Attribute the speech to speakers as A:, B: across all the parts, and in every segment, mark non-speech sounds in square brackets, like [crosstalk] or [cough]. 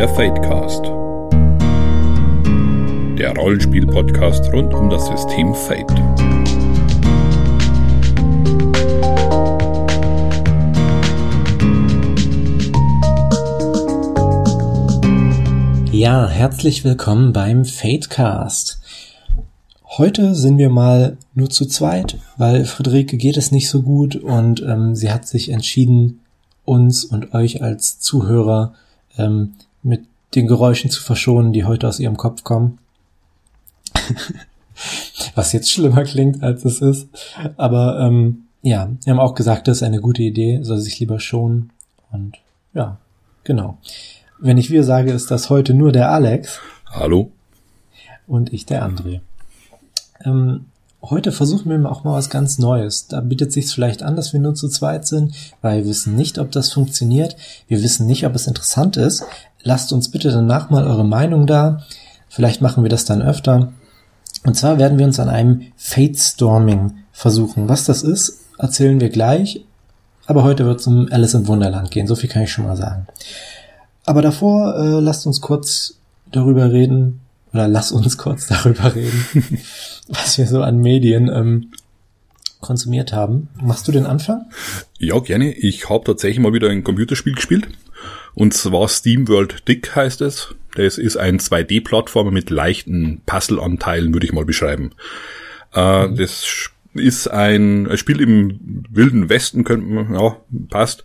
A: Der Fadecast. Der Rollenspiel-Podcast rund um das System Fate.
B: Ja, herzlich willkommen beim Fadecast. Heute sind wir mal nur zu zweit, weil Friederike geht es nicht so gut und ähm, sie hat sich entschieden, uns und euch als Zuhörer ähm, mit den Geräuschen zu verschonen, die heute aus ihrem Kopf kommen. [laughs] Was jetzt schlimmer klingt, als es ist. Aber ähm, ja, wir haben auch gesagt, das ist eine gute Idee, soll sich lieber schonen. Und ja, genau. Wenn ich wir sage, ist das heute nur der Alex.
A: Hallo.
B: Und ich der André. Ähm, heute versuchen wir auch mal was ganz Neues. Da bietet sich vielleicht an, dass wir nur zu zweit sind, weil wir wissen nicht, ob das funktioniert. Wir wissen nicht, ob es interessant ist. Lasst uns bitte danach mal eure Meinung da. Vielleicht machen wir das dann öfter. Und zwar werden wir uns an einem Fate Storming versuchen. Was das ist, erzählen wir gleich. Aber heute wird es um Alice im Wunderland gehen. So viel kann ich schon mal sagen. Aber davor äh, lasst uns kurz darüber reden, oder lass uns kurz [laughs] darüber reden, was wir so an Medien ähm, konsumiert haben. Machst du den Anfang?
A: Ja, gerne. Ich habe tatsächlich mal wieder ein Computerspiel gespielt. Und zwar SteamWorld Dick heißt es. Das ist ein 2D-Plattformer mit leichten Puzzle-Anteilen, würde ich mal beschreiben. Äh, mhm. Das ist ein, ein Spiel im wilden Westen, könnte man, ja, passt,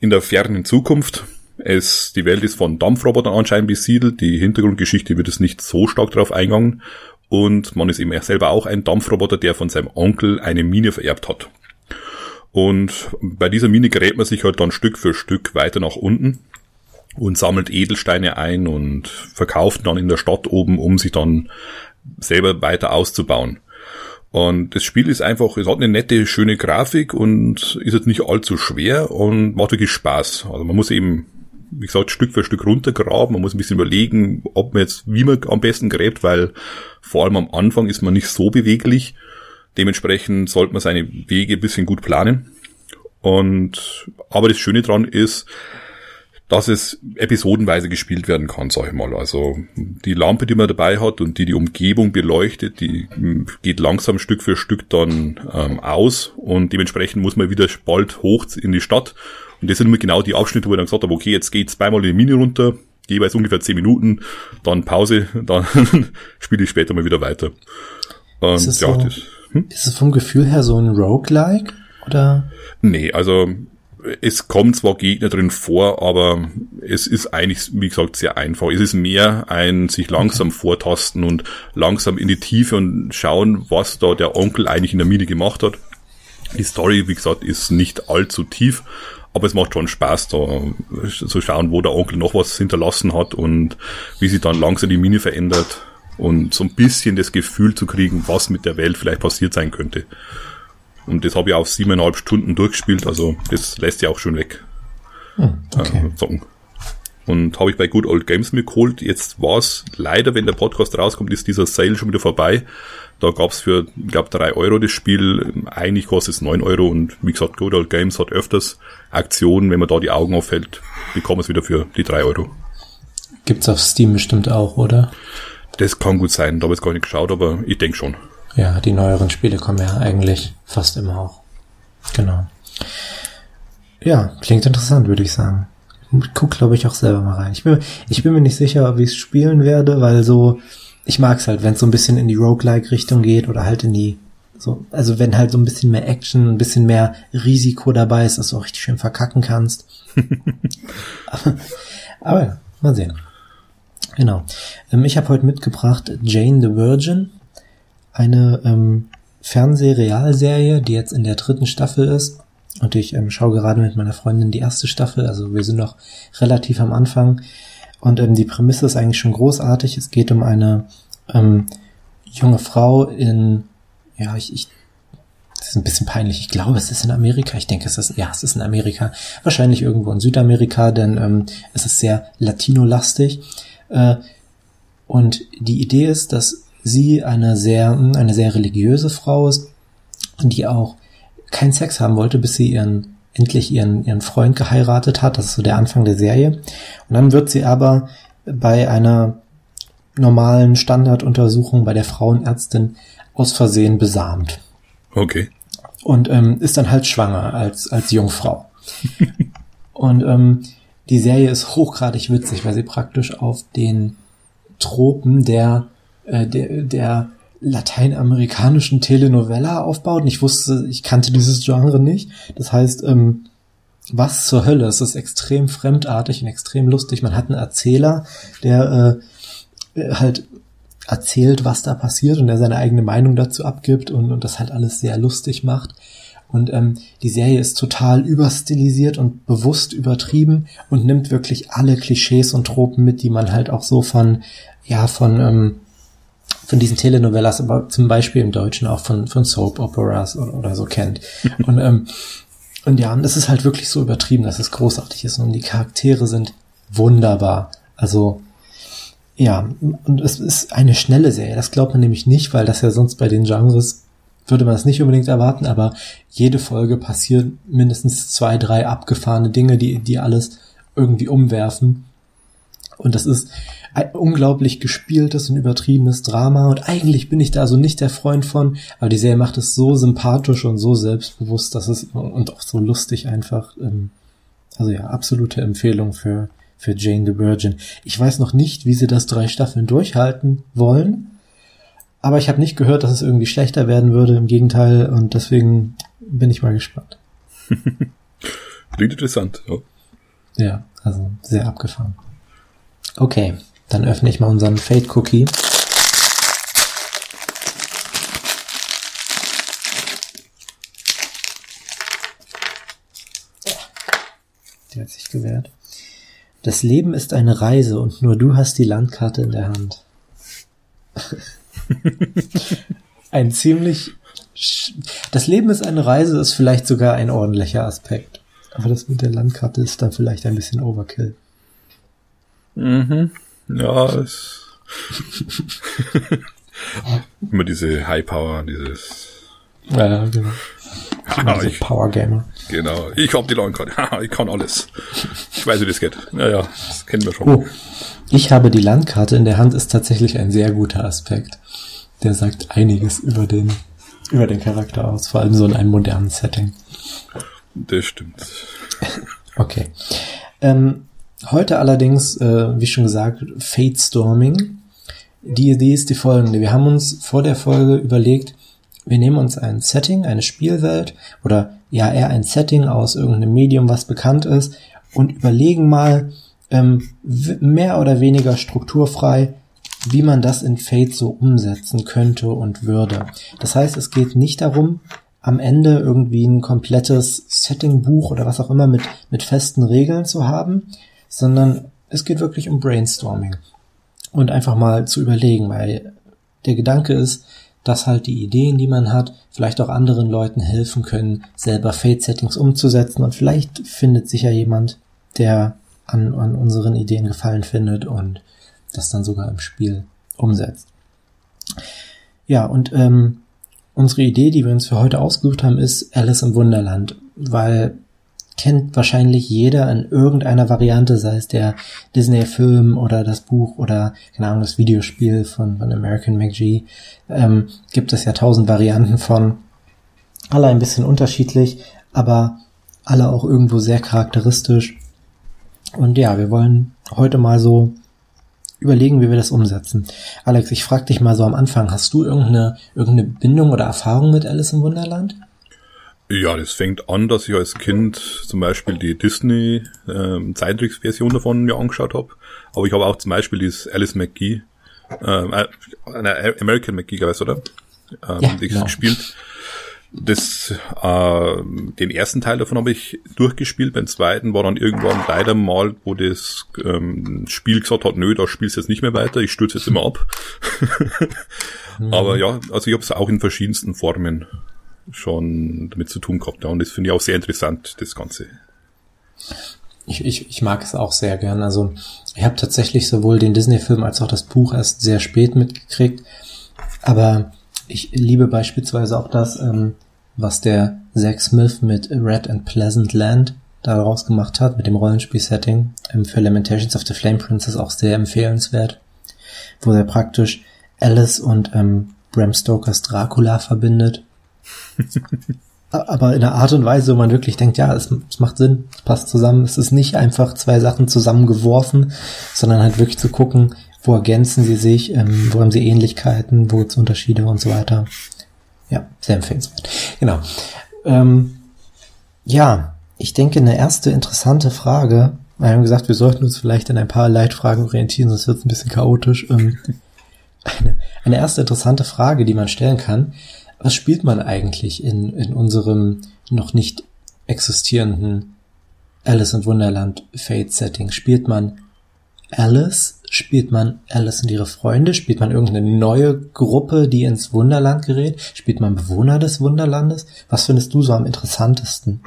A: in der fernen Zukunft. Es, die Welt ist von Dampfrobotern anscheinend besiedelt. Die Hintergrundgeschichte wird es nicht so stark darauf eingegangen. Und man ist eben selber auch ein Dampfroboter, der von seinem Onkel eine Mine vererbt hat. Und bei dieser Mine gerät man sich halt dann Stück für Stück weiter nach unten und sammelt Edelsteine ein und verkauft dann in der Stadt oben, um sich dann selber weiter auszubauen. Und das Spiel ist einfach, es hat eine nette, schöne Grafik und ist jetzt nicht allzu schwer und macht wirklich Spaß. Also man muss eben wie gesagt, Stück für Stück runtergraben. Man muss ein bisschen überlegen, ob man jetzt, wie man am besten gräbt, weil vor allem am Anfang ist man nicht so beweglich. Dementsprechend sollte man seine Wege ein bisschen gut planen. Und, aber das Schöne dran ist, dass es episodenweise gespielt werden kann, sag ich mal. Also die Lampe, die man dabei hat und die die Umgebung beleuchtet, die geht langsam Stück für Stück dann ähm, aus und dementsprechend muss man wieder bald hoch in die Stadt und das sind immer genau die Abschnitte, wo ich dann gesagt habe, okay, jetzt geht's zweimal in die Mini runter, jeweils ungefähr zehn Minuten, dann Pause, [laughs] dann spiele ich später mal wieder weiter.
B: Es ja, so, das, hm? ist es vom Gefühl her so ein Roguelike? Oder?
A: Nee, also es kommen zwar Gegner drin vor, aber es ist eigentlich, wie gesagt, sehr einfach. Es ist mehr ein sich langsam okay. vortasten und langsam in die Tiefe und schauen, was da der Onkel eigentlich in der Mine gemacht hat. Die Story, wie gesagt, ist nicht allzu tief, aber es macht schon Spaß, da zu schauen, wo der Onkel noch was hinterlassen hat und wie sich dann langsam die Mine verändert und so ein bisschen das Gefühl zu kriegen, was mit der Welt vielleicht passiert sein könnte. Und das habe ich auf siebeneinhalb Stunden durchgespielt, also das lässt ja auch schon weg. Hm, okay. Äh, und habe ich bei Good Old Games mir geholt. Jetzt war es leider, wenn der Podcast rauskommt, ist dieser Sale schon wieder vorbei. Da gab's für, ich glaube, drei Euro das Spiel. Eigentlich kostet es neun Euro und wie gesagt, Good Old Games hat öfters Aktionen. Wenn man da die Augen aufhält, bekommt es wieder für die drei Euro.
B: Gibt's auf Steam bestimmt auch, oder?
A: Das kann gut sein. Da habe ich gar nicht geschaut, aber ich denke schon.
B: Ja, die neueren Spiele kommen ja eigentlich fast immer auch. Genau. Ja, klingt interessant, würde ich sagen. Ich guck, glaube ich, auch selber mal rein. Ich bin, ich bin mir nicht sicher, wie ich es spielen werde, weil so, ich mag es halt, wenn es so ein bisschen in die Roguelike-Richtung geht oder halt in die, so, also wenn halt so ein bisschen mehr Action, ein bisschen mehr Risiko dabei ist, dass du auch richtig schön verkacken kannst. [laughs] aber, aber ja, mal sehen. Genau. Ähm, ich habe heute mitgebracht Jane the Virgin, eine ähm, Fernsehrealserie, die jetzt in der dritten Staffel ist. Und ich ähm, schaue gerade mit meiner Freundin die erste Staffel, also wir sind noch relativ am Anfang. Und ähm, die Prämisse ist eigentlich schon großartig. Es geht um eine ähm, junge Frau in, ja, ich, ich, das ist ein bisschen peinlich. Ich glaube, es ist in Amerika. Ich denke, es ist, ja, es ist in Amerika. Wahrscheinlich irgendwo in Südamerika, denn ähm, es ist sehr Latino-lastig. Äh, und die Idee ist, dass sie eine sehr, eine sehr religiöse Frau ist, die auch keinen Sex haben wollte, bis sie ihren endlich ihren, ihren Freund geheiratet hat. Das ist so der Anfang der Serie. Und dann wird sie aber bei einer normalen Standarduntersuchung bei der Frauenärztin aus Versehen besamt.
A: Okay.
B: Und ähm, ist dann halt schwanger als, als Jungfrau. [laughs] und ähm, die Serie ist hochgradig witzig, weil sie praktisch auf den Tropen der, äh, der, der lateinamerikanischen Telenovela aufbaut. Und ich wusste, ich kannte dieses Genre nicht. Das heißt, ähm, was zur Hölle? Es ist extrem fremdartig und extrem lustig. Man hat einen Erzähler, der äh, halt erzählt, was da passiert und der seine eigene Meinung dazu abgibt und, und das halt alles sehr lustig macht. Und ähm, die Serie ist total überstilisiert und bewusst übertrieben und nimmt wirklich alle Klischees und Tropen mit, die man halt auch so von, ja, von, ähm, von diesen Telenovelas, aber zum Beispiel im Deutschen auch von, von Soap Operas oder, oder so kennt. [laughs] und, ähm, und ja, und das ist halt wirklich so übertrieben, dass es großartig ist und die Charaktere sind wunderbar. Also, ja, und es ist eine schnelle Serie. Das glaubt man nämlich nicht, weil das ja sonst bei den Genres würde man es nicht unbedingt erwarten, aber jede Folge passieren mindestens zwei, drei abgefahrene Dinge, die, die alles irgendwie umwerfen. Und das ist ein unglaublich gespieltes und übertriebenes Drama. Und eigentlich bin ich da also nicht der Freund von, aber die Serie macht es so sympathisch und so selbstbewusst, dass es und auch so lustig einfach. Ähm, also ja, absolute Empfehlung für, für Jane the Virgin. Ich weiß noch nicht, wie sie das drei Staffeln durchhalten wollen. Aber ich habe nicht gehört, dass es irgendwie schlechter werden würde. Im Gegenteil. Und deswegen bin ich mal gespannt. [laughs]
A: Klingt interessant, ja.
B: Ja, also sehr abgefahren. Okay, dann öffne ich mal unseren Fade Cookie. Der hat sich gewehrt. Das Leben ist eine Reise und nur du hast die Landkarte in der Hand. [laughs] [laughs] ein ziemlich. Das Leben ist eine Reise ist vielleicht sogar ein ordentlicher Aspekt. Aber das mit der Landkarte ist dann vielleicht ein bisschen Overkill.
A: Mhm. Ja, es. [laughs] Immer diese High Power, dieses.
B: Ja, genau.
A: Ah,
B: so
A: ich,
B: Power Gamer.
A: genau. Ich hab die Landkarte. Haha, [laughs] ich kann alles. Ich weiß, wie das geht. Naja, das kennen wir schon.
B: Oh, ich habe die Landkarte in der Hand ist tatsächlich ein sehr guter Aspekt. Der sagt einiges über den, über den Charakter aus, vor allem so in einem modernen Setting.
A: Das stimmt. [laughs]
B: Okay. Ähm, heute allerdings, äh, wie schon gesagt, Fate Storming. Die Idee ist die folgende. Wir haben uns vor der Folge überlegt, wir nehmen uns ein Setting, eine Spielwelt oder ja eher ein Setting aus irgendeinem Medium, was bekannt ist und überlegen mal ähm, mehr oder weniger strukturfrei, wie man das in Fate so umsetzen könnte und würde. Das heißt, es geht nicht darum, am Ende irgendwie ein komplettes Setting-Buch oder was auch immer mit, mit festen Regeln zu haben, sondern es geht wirklich um Brainstorming und einfach mal zu überlegen, weil der Gedanke ist, dass halt die Ideen, die man hat, vielleicht auch anderen Leuten helfen können, selber Fate-Settings umzusetzen und vielleicht findet sich ja jemand, der an, an unseren Ideen gefallen findet und das dann sogar im Spiel umsetzt. Ja, und ähm, unsere Idee, die wir uns für heute ausgesucht haben, ist Alice im Wunderland, weil kennt wahrscheinlich jeder in irgendeiner Variante, sei es der Disney-Film oder das Buch oder, keine Ahnung, das Videospiel von, von American McGee, ähm, gibt es ja tausend Varianten von. Alle ein bisschen unterschiedlich, aber alle auch irgendwo sehr charakteristisch. Und ja, wir wollen heute mal so überlegen, wie wir das umsetzen. Alex, ich frage dich mal so am Anfang, hast du irgendeine, irgendeine Bindung oder Erfahrung mit Alice im Wunderland?
A: Ja, das fängt an, dass ich als Kind zum Beispiel die Disney ähm, Zeichentricksversion davon mir angeschaut habe. Aber ich habe auch zum Beispiel dieses Alice McGee, ähm, äh, äh, American McGee, weißt du, oder? Ähm,
B: Ja,
A: das
B: genau.
A: gespielt. Das, äh, den ersten Teil davon habe ich durchgespielt. Beim zweiten war dann irgendwann leider mal, wo das ähm, Spiel gesagt hat, nö, da spielst du jetzt nicht mehr weiter, ich stürze jetzt immer ab. [laughs] Aber ja, also ich habe es auch in verschiedensten Formen schon damit zu tun. Ja, und das finde ich auch sehr interessant, das Ganze.
B: Ich, ich, ich mag es auch sehr gern. Also ich habe tatsächlich sowohl den Disney-Film als auch das Buch erst sehr spät mitgekriegt. Aber ich liebe beispielsweise auch das, ähm, was der Zack Smith mit Red and Pleasant Land daraus gemacht hat mit dem Rollenspiel-Setting ähm, für Lamentations of the Flame Princess auch sehr empfehlenswert, wo er praktisch Alice und ähm, Bram Stokers Dracula verbindet. Aber in einer Art und Weise, wo man wirklich denkt, ja, es, es macht Sinn, es passt zusammen. Es ist nicht einfach zwei Sachen zusammengeworfen, sondern halt wirklich zu gucken, wo ergänzen sie sich, ähm, wo haben sie Ähnlichkeiten, wo es Unterschiede und so weiter. Ja, sehr empfehlenswert. Genau. Ähm, ja, ich denke, eine erste interessante Frage, wir haben gesagt, wir sollten uns vielleicht in ein paar Leitfragen orientieren, sonst wird es ein bisschen chaotisch. Ähm, [laughs] eine, eine erste interessante Frage, die man stellen kann, was spielt man eigentlich in, in unserem noch nicht existierenden Alice in Wunderland Fate Setting? Spielt man Alice? Spielt man Alice und ihre Freunde? Spielt man irgendeine neue Gruppe, die ins Wunderland gerät? Spielt man Bewohner des Wunderlandes? Was findest du so am interessantesten?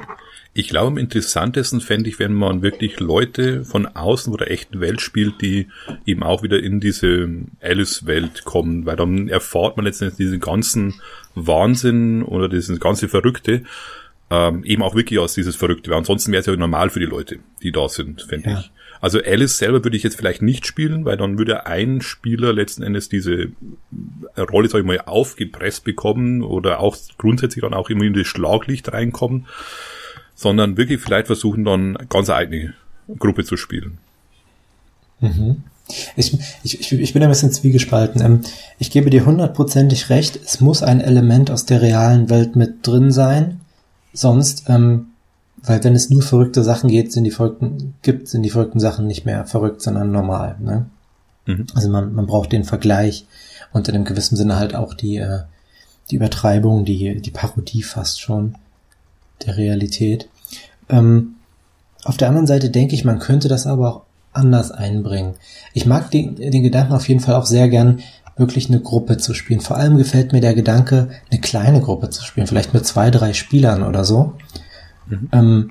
A: Ich glaube, am interessantesten fände ich, wenn man wirklich Leute von außen oder echten Welt spielt, die eben auch wieder in diese Alice-Welt kommen, weil dann erfahrt man letztendlich diesen ganzen Wahnsinn oder dieses ganze Verrückte, ähm, eben auch wirklich aus dieses Verrückte, weil ansonsten wäre es ja normal für die Leute, die da sind, fände ja. ich. Also Alice selber würde ich jetzt vielleicht nicht spielen, weil dann würde ein Spieler letzten Endes diese Rolle, sag ich mal, aufgepresst bekommen oder auch grundsätzlich dann auch immer in das Schlaglicht reinkommen sondern wirklich vielleicht versuchen dann ganz eigene Gruppe zu spielen.
B: Mhm. Ich, ich, ich bin ein bisschen zwiegespalten. Ähm, ich gebe dir hundertprozentig recht, es muss ein Element aus der realen Welt mit drin sein. Sonst, ähm, weil wenn es nur verrückte Sachen geht, sind die verrückten, gibt, sind die verrückten Sachen nicht mehr verrückt, sondern normal. Ne? Mhm. Also man, man braucht den Vergleich und in einem gewissen Sinne halt auch die, äh, die Übertreibung, die, die Parodie fast schon der Realität. Ähm, auf der anderen Seite denke ich, man könnte das aber auch anders einbringen. Ich mag den, den Gedanken auf jeden Fall auch sehr gern, wirklich eine Gruppe zu spielen. Vor allem gefällt mir der Gedanke, eine kleine Gruppe zu spielen, vielleicht mit zwei, drei Spielern oder so. Mhm. Ähm,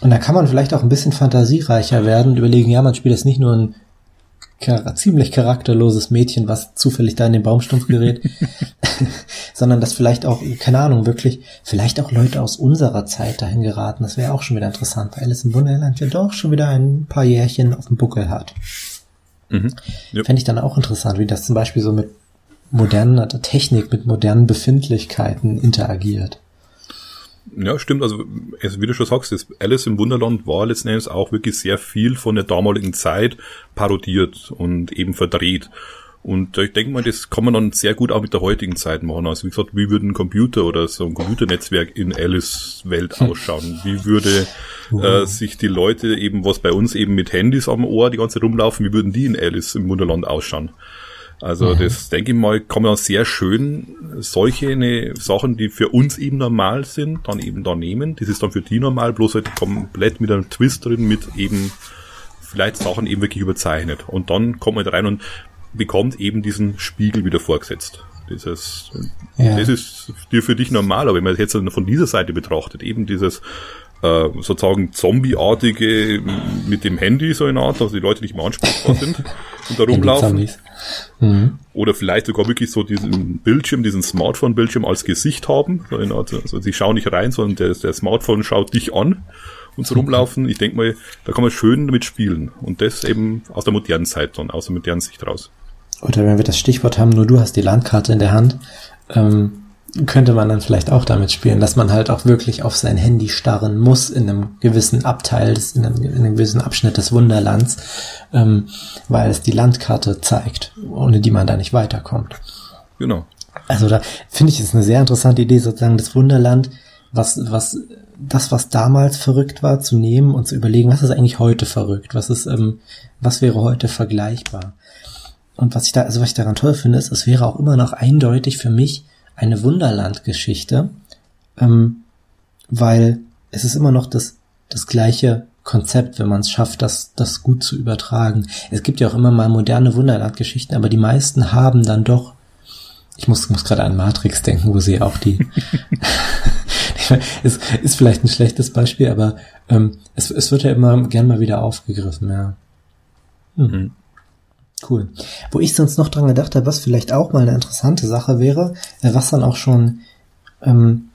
B: und da kann man vielleicht auch ein bisschen fantasiereicher werden und überlegen, ja, man spielt jetzt nicht nur ein ziemlich charakterloses Mädchen, was zufällig da in den Baumstumpf gerät, [laughs] sondern dass vielleicht auch, keine Ahnung, wirklich, vielleicht auch Leute aus unserer Zeit dahin geraten. Das wäre auch schon wieder interessant, weil Alice im Wunderland ja doch schon wieder ein paar Jährchen auf dem Buckel hat. Mhm. Yep. Fände ich dann auch interessant, wie das zum Beispiel so mit moderner Technik, mit modernen Befindlichkeiten interagiert.
A: Ja, stimmt. Also, wie du schon sagst, das Alice im Wunderland war letzten Endes auch wirklich sehr viel von der damaligen Zeit parodiert und eben verdreht. Und ich denke mal, das kann man dann sehr gut auch mit der heutigen Zeit machen. Also wie gesagt, wie würde ein Computer oder so ein Computernetzwerk in Alice Welt hm. ausschauen? Wie würde äh, sich die Leute eben, was bei uns eben mit Handys am Ohr die ganze Zeit rumlaufen, wie würden die in Alice im Wunderland ausschauen? Also mhm. das denke ich mal, kann man sehr schön solche ne, Sachen, die für uns eben normal sind, dann eben da nehmen. Das ist dann für die normal, bloß halt komplett mit einem Twist drin, mit eben vielleicht Sachen eben wirklich überzeichnet. Und dann kommt man rein und bekommt eben diesen Spiegel wieder vorgesetzt. Dieses, ja. das ist dir für dich normal, aber wenn man es jetzt von dieser Seite betrachtet, eben dieses äh, sozusagen Zombie-artige mit dem Handy so in Art, dass die Leute nicht mehr ansprechbar sind und da rumlaufen. Mhm. Oder vielleicht sogar wirklich so diesen Bildschirm, diesen Smartphone-Bildschirm als Gesicht haben. So in Art, also sie schauen nicht rein, sondern der, der Smartphone schaut dich an und so rumlaufen. Ich denke mal, da kann man schön damit spielen. Und das eben aus der modernen Zeit dann, aus der modernen Sicht raus.
B: Oder wenn wir das Stichwort haben, nur du hast die Landkarte in der Hand, ähm, könnte man dann vielleicht auch damit spielen, dass man halt auch wirklich auf sein Handy starren muss in einem gewissen Abteil, des, in, einem, in einem gewissen Abschnitt des Wunderlands, ähm, weil es die Landkarte zeigt, ohne die man da nicht weiterkommt.
A: Genau.
B: Also da finde ich es eine sehr interessante Idee, sozusagen das Wunderland, was, was, das, was damals verrückt war, zu nehmen und zu überlegen, was ist eigentlich heute verrückt? Was ist, ähm, was wäre heute vergleichbar? Und was ich da, also was ich daran toll finde, ist, es wäre auch immer noch eindeutig für mich, eine Wunderland-Geschichte, ähm, weil es ist immer noch das, das gleiche Konzept, wenn man es schafft, das, das gut zu übertragen. Es gibt ja auch immer mal moderne Wunderland-Geschichten, aber die meisten haben dann doch, ich muss, muss gerade an Matrix denken, wo sie auch die, [laughs] ist, ist vielleicht ein schlechtes Beispiel, aber ähm, es, es wird ja immer gern mal wieder aufgegriffen, ja. Hm. Mhm. Cool. Wo ich sonst noch dran gedacht habe, was vielleicht auch mal eine interessante Sache wäre, äh, was dann auch schon ähm,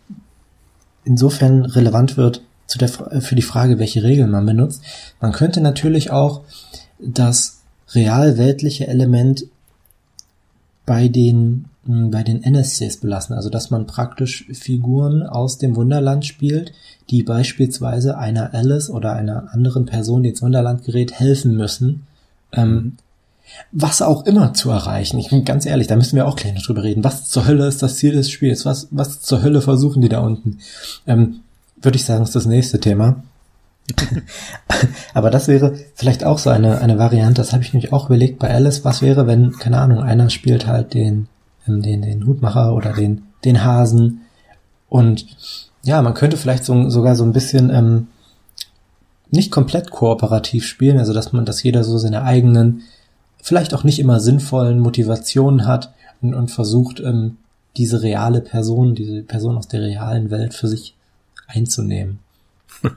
B: insofern relevant wird, zu der, für die Frage, welche Regeln man benutzt. Man könnte natürlich auch das real-weltliche Element bei den, hm, bei den NSCs belassen. Also, dass man praktisch Figuren aus dem Wunderland spielt, die beispielsweise einer Alice oder einer anderen Person, die ins Wunderland gerät, helfen müssen, ähm, was auch immer zu erreichen. Ich bin ganz ehrlich, da müssen wir auch gleich noch drüber reden. Was zur Hölle ist das Ziel des Spiels? Was, was zur Hölle versuchen die da unten? Ähm, Würde ich sagen, ist das nächste Thema. [laughs] Aber das wäre vielleicht auch so eine, eine Variante, das habe ich nämlich auch überlegt bei Alice, was wäre, wenn, keine Ahnung, einer spielt halt den, ähm, den, den Hutmacher oder den, den Hasen und ja, man könnte vielleicht so, sogar so ein bisschen ähm, nicht komplett kooperativ spielen, also dass man, dass jeder so seine eigenen vielleicht auch nicht immer sinnvollen Motivationen hat und, und versucht, ähm, diese reale Person, diese Person aus der realen Welt für sich einzunehmen. [laughs]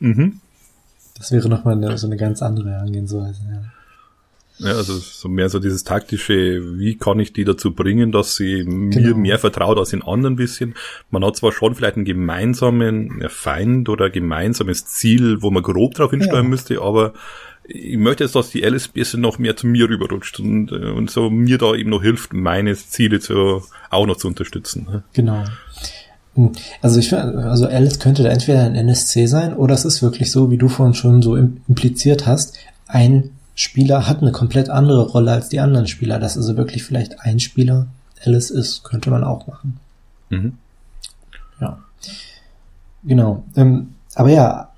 B: mhm. Das wäre nochmal eine, so eine ganz andere Herangehensweise, ja.
A: Ja, also so mehr so dieses taktische, wie kann ich die dazu bringen, dass sie mir genau. mehr vertraut als in anderen bisschen. Man hat zwar schon vielleicht einen gemeinsamen Feind oder gemeinsames Ziel, wo man grob drauf hinsteuern ja. müsste, aber ich möchte jetzt, dass die Alice bisschen noch mehr zu mir rüberrutscht und, äh, und so mir da eben noch hilft, meine Ziele zu, auch noch zu unterstützen. Ne?
B: Genau. Hm. Also ich finde, also Alice könnte da entweder ein NSC sein oder es ist wirklich so, wie du vorhin schon so impliziert hast, ein Spieler hat eine komplett andere Rolle als die anderen Spieler. Dass also wirklich vielleicht ein Spieler Alice ist, könnte man auch machen. Mhm. Ja. Genau. Ähm, aber ja,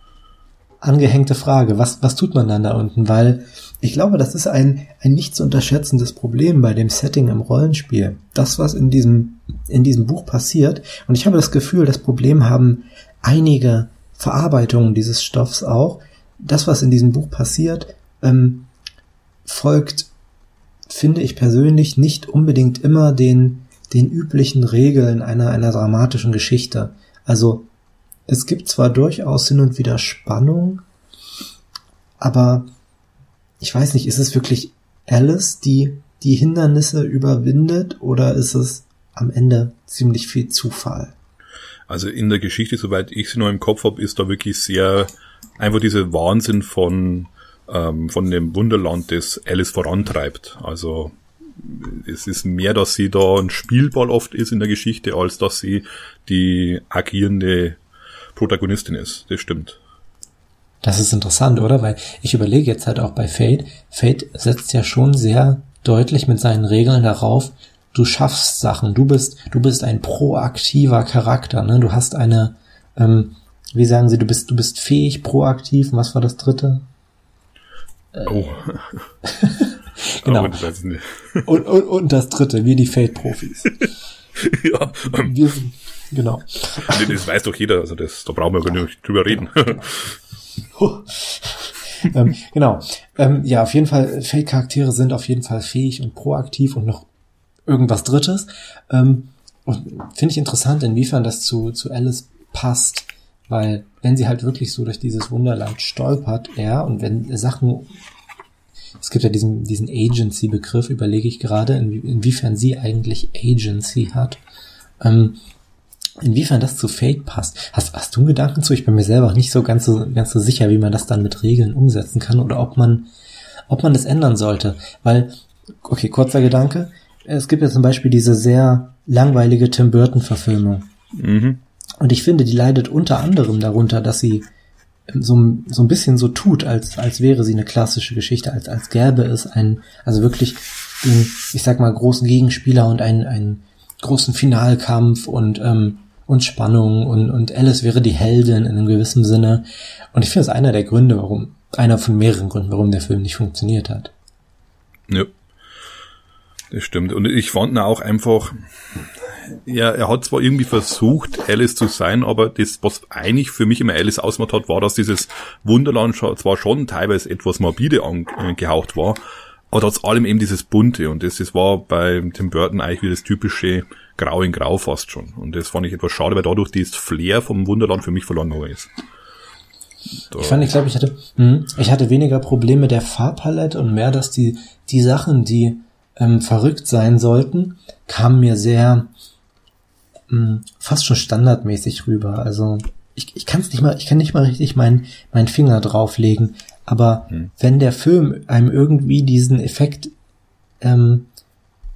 B: angehängte Frage. Was, was tut man dann da unten? Weil ich glaube, das ist ein, ein nicht zu unterschätzendes Problem bei dem Setting im Rollenspiel. Das, was in diesem, in diesem Buch passiert. Und ich habe das Gefühl, das Problem haben einige Verarbeitungen dieses Stoffs auch. Das, was in diesem Buch passiert, ähm, folgt, finde ich persönlich, nicht unbedingt immer den, den üblichen Regeln einer, einer dramatischen Geschichte. Also es gibt zwar durchaus hin und wieder Spannung, aber ich weiß nicht, ist es wirklich Alice, die die Hindernisse überwindet oder ist es am Ende ziemlich viel Zufall?
A: Also in der Geschichte, soweit ich sie noch im Kopf habe, ist da wirklich sehr einfach dieser Wahnsinn von, ähm, von dem Wunderland, das Alice vorantreibt. Also es ist mehr, dass sie da ein Spielball oft ist in der Geschichte, als dass sie die agierende Protagonistin ist. Das stimmt.
B: Das ist interessant, oder? Weil ich überlege jetzt halt auch bei Fate. Fate setzt ja schon sehr deutlich mit seinen Regeln darauf, du schaffst Sachen, du bist, du bist ein proaktiver Charakter, ne? Du hast eine, ähm, wie sagen sie, du bist, du bist fähig, proaktiv. Und was war das dritte? Oh. [laughs] genau. Oh, und, und, und das dritte, wir die Fate-Profis. [laughs] ja.
A: Wir sind, Genau. Das weiß doch jeder, also das, da brauchen wir gar nicht drüber reden. [laughs]
B: ähm, genau. Ähm, ja, auf jeden Fall, Fake-Charaktere sind auf jeden Fall fähig und proaktiv und noch irgendwas Drittes. Ähm, und finde ich interessant, inwiefern das zu, zu Alice passt, weil wenn sie halt wirklich so durch dieses Wunderland stolpert, ja, und wenn Sachen, es gibt ja diesen, diesen Agency-Begriff, überlege ich gerade, in, inwiefern sie eigentlich Agency hat. Ähm, Inwiefern das zu Fate passt. Hast, hast du einen Gedanken zu? Ich bin mir selber nicht so ganz so, ganz so sicher, wie man das dann mit Regeln umsetzen kann oder ob man, ob man das ändern sollte. Weil, okay, kurzer Gedanke. Es gibt ja zum Beispiel diese sehr langweilige Tim Burton Verfilmung. Mhm. Und ich finde, die leidet unter anderem darunter, dass sie so, so ein bisschen so tut, als, als wäre sie eine klassische Geschichte, als, als gäbe es einen, also wirklich den, ich sag mal, großen Gegenspieler und einen, einen großen Finalkampf und ähm, und Spannung und, und Alice wäre die Heldin in einem gewissen Sinne. Und ich finde, das einer der Gründe, warum, einer von mehreren Gründen, warum der Film nicht funktioniert hat.
A: Ja. Das stimmt. Und ich fand ihn auch einfach, ja, er hat zwar irgendwie versucht, Alice zu sein, aber das, was eigentlich für mich immer Alice ausgemacht hat, war, dass dieses Wunderland zwar schon teilweise etwas morbide angehaucht war, aber trotz allem eben dieses Bunte. Und das, das war bei Tim Burton eigentlich wie das typische Grau in Grau fast schon. Und das fand ich etwas schade, weil dadurch dieses Flair vom Wunderland für mich verloren gegangen ist.
B: Da. Ich fand, ich glaube, ich hatte, mh, ich hatte weniger Probleme der Farbpalette und mehr, dass die, die Sachen, die ähm, verrückt sein sollten, kamen mir sehr, mh, fast schon standardmäßig rüber. Also ich, ich kann es nicht mal, ich kann nicht mal richtig meinen mein Finger drauflegen. Aber hm. wenn der Film einem irgendwie diesen Effekt ähm,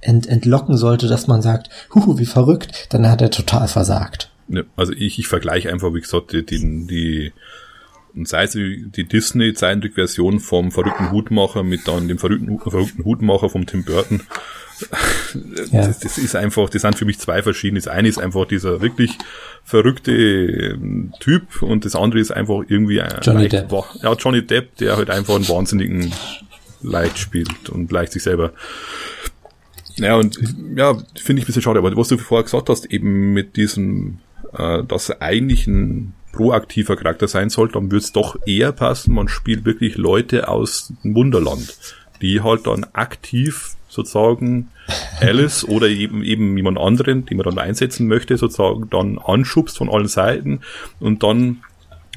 B: ent, entlocken sollte, dass man sagt, huhu, wie verrückt, dann hat er total versagt.
A: Ja, also ich, ich vergleiche einfach, wie gesagt, die, die, sei es die Disney-Zeichentrick-Version vom verrückten Hutmacher mit dann dem verrückten, verrückten Hutmacher vom Tim Burton. [laughs] Ja. Das, das, ist einfach, das sind für mich zwei verschiedene. Das eine ist einfach dieser wirklich verrückte ähm, Typ und das andere ist einfach irgendwie ein
B: Johnny Depp.
A: Ja, Johnny Depp, der halt einfach einen wahnsinnigen leicht spielt und leicht sich selber. Ja, und ja, finde ich ein bisschen schade, aber was du vorher gesagt hast, eben mit diesem, äh, dass er eigentlich ein proaktiver Charakter sein soll, dann würde es doch eher passen, man spielt wirklich Leute aus dem Wunderland, die halt dann aktiv sozusagen [laughs] Alice oder eben eben jemand anderen, den man dann einsetzen möchte, sozusagen dann anschubst von allen Seiten und dann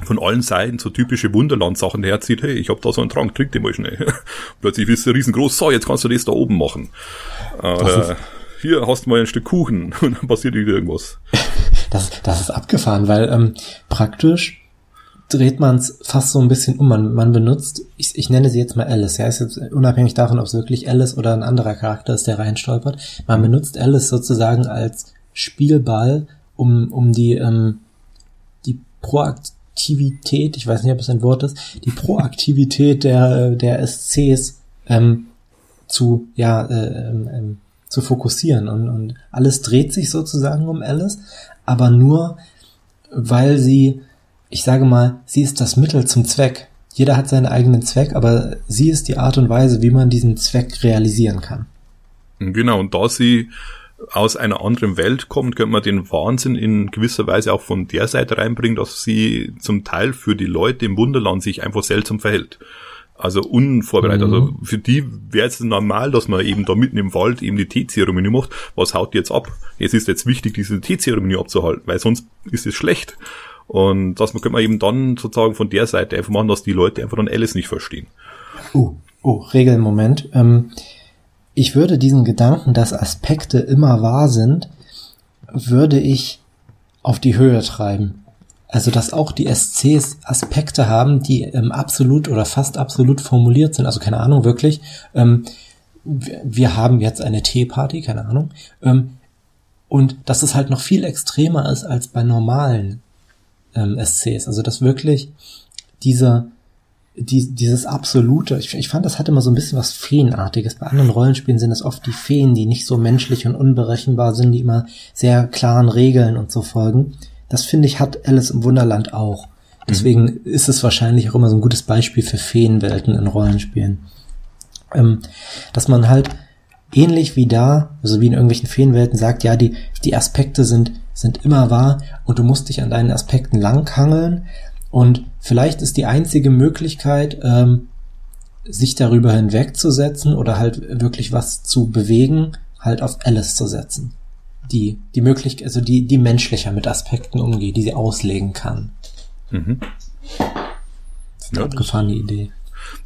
A: von allen Seiten so typische Wunderland-Sachen herzieht, hey, ich hab da so einen Trank, trink den mal schnell. [laughs] Plötzlich bist du riesengroß, so, jetzt kannst du das da oben machen. Oder hier hast du mal ein Stück Kuchen [laughs] und dann passiert wieder irgendwas.
B: Das, das ist abgefahren, weil ähm, praktisch dreht man es fast so ein bisschen um. Man, man benutzt, ich, ich nenne sie jetzt mal Alice, ja, ist jetzt unabhängig davon, ob es wirklich Alice oder ein anderer Charakter ist, der reinstolpert. Man benutzt Alice sozusagen als Spielball, um, um die, ähm, die Proaktivität, ich weiß nicht, ob es ein Wort ist, die Proaktivität der, der SCs ähm, zu, ja, äh, ähm, ähm, zu fokussieren. Und, und alles dreht sich sozusagen um Alice, aber nur, weil sie ich sage mal, sie ist das Mittel zum Zweck. Jeder hat seinen eigenen Zweck, aber sie ist die Art und Weise, wie man diesen Zweck realisieren kann.
A: Genau, und da sie aus einer anderen Welt kommt, könnte man den Wahnsinn in gewisser Weise auch von der Seite reinbringen, dass sie zum Teil für die Leute im Wunderland sich einfach seltsam verhält. Also unvorbereitet. Also mhm. Also für die wäre es normal, dass man eben da mitten im Wald eben die Teezeremonie macht. Was haut jetzt ab? Es ist jetzt wichtig, diese Teezeremonie abzuhalten, weil sonst ist es schlecht. Und das könnte man eben dann sozusagen von der Seite einfach machen, dass die Leute einfach dann Alice nicht verstehen.
B: Oh, oh, Regelmoment. Ähm, ich würde diesen Gedanken, dass Aspekte immer wahr sind, würde ich auf die Höhe treiben. Also, dass auch die SCs Aspekte haben, die ähm, absolut oder fast absolut formuliert sind. Also, keine Ahnung, wirklich. Ähm, wir haben jetzt eine Teeparty, keine Ahnung. Ähm, und dass es halt noch viel extremer ist als bei normalen ähm, SCs. Also dass wirklich dieser die, dieses absolute, ich, ich fand, das hatte immer so ein bisschen was Feenartiges. Bei anderen Rollenspielen sind es oft die Feen, die nicht so menschlich und unberechenbar sind, die immer sehr klaren Regeln und so folgen. Das finde ich hat Alice im Wunderland auch. Deswegen mhm. ist es wahrscheinlich auch immer so ein gutes Beispiel für Feenwelten in Rollenspielen. Ähm, dass man halt ähnlich wie da, also wie in irgendwelchen Feenwelten sagt, ja, die, die Aspekte sind sind immer wahr und du musst dich an deinen Aspekten langhangeln und vielleicht ist die einzige Möglichkeit, ähm, sich darüber hinwegzusetzen oder halt wirklich was zu bewegen, halt auf Alice zu setzen. Die, die Möglichkeit, also die, die menschlicher mit Aspekten umgeht, die sie auslegen kann. Mhm. Das ist eine ja, abgefahrene Idee.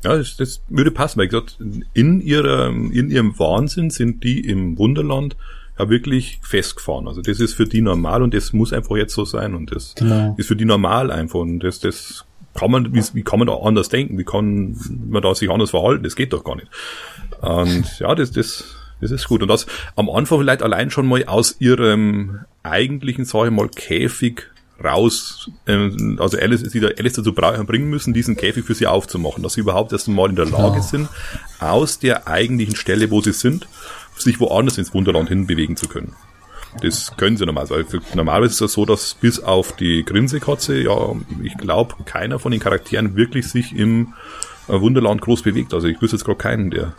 A: Ja, das, das würde passen, weil gesagt, in ihrer, in ihrem Wahnsinn sind die im Wunderland ja wirklich festgefahren. Also das ist für die normal und das muss einfach jetzt so sein und das genau. ist für die normal einfach und das, das kann man, wie, wie kann man da anders denken? Wie kann man da sich anders verhalten? Das geht doch gar nicht. Und ja, das, das, das ist gut. Und das am Anfang vielleicht allein schon mal aus ihrem eigentlichen, sage ich mal, Käfig raus, ähm, also Alice, sie da Alice dazu bringen müssen, diesen Käfig für sie aufzumachen, dass sie überhaupt erst mal in der Lage genau. sind, aus der eigentlichen Stelle, wo sie sind, sich woanders ins Wunderland hinbewegen zu können. Das können sie normalerweise. Also normalerweise ist es so, dass bis auf die Grinsekatze, ja, ich glaube, keiner von den Charakteren wirklich sich im äh, Wunderland groß bewegt. Also ich wüsste jetzt gerade keinen, der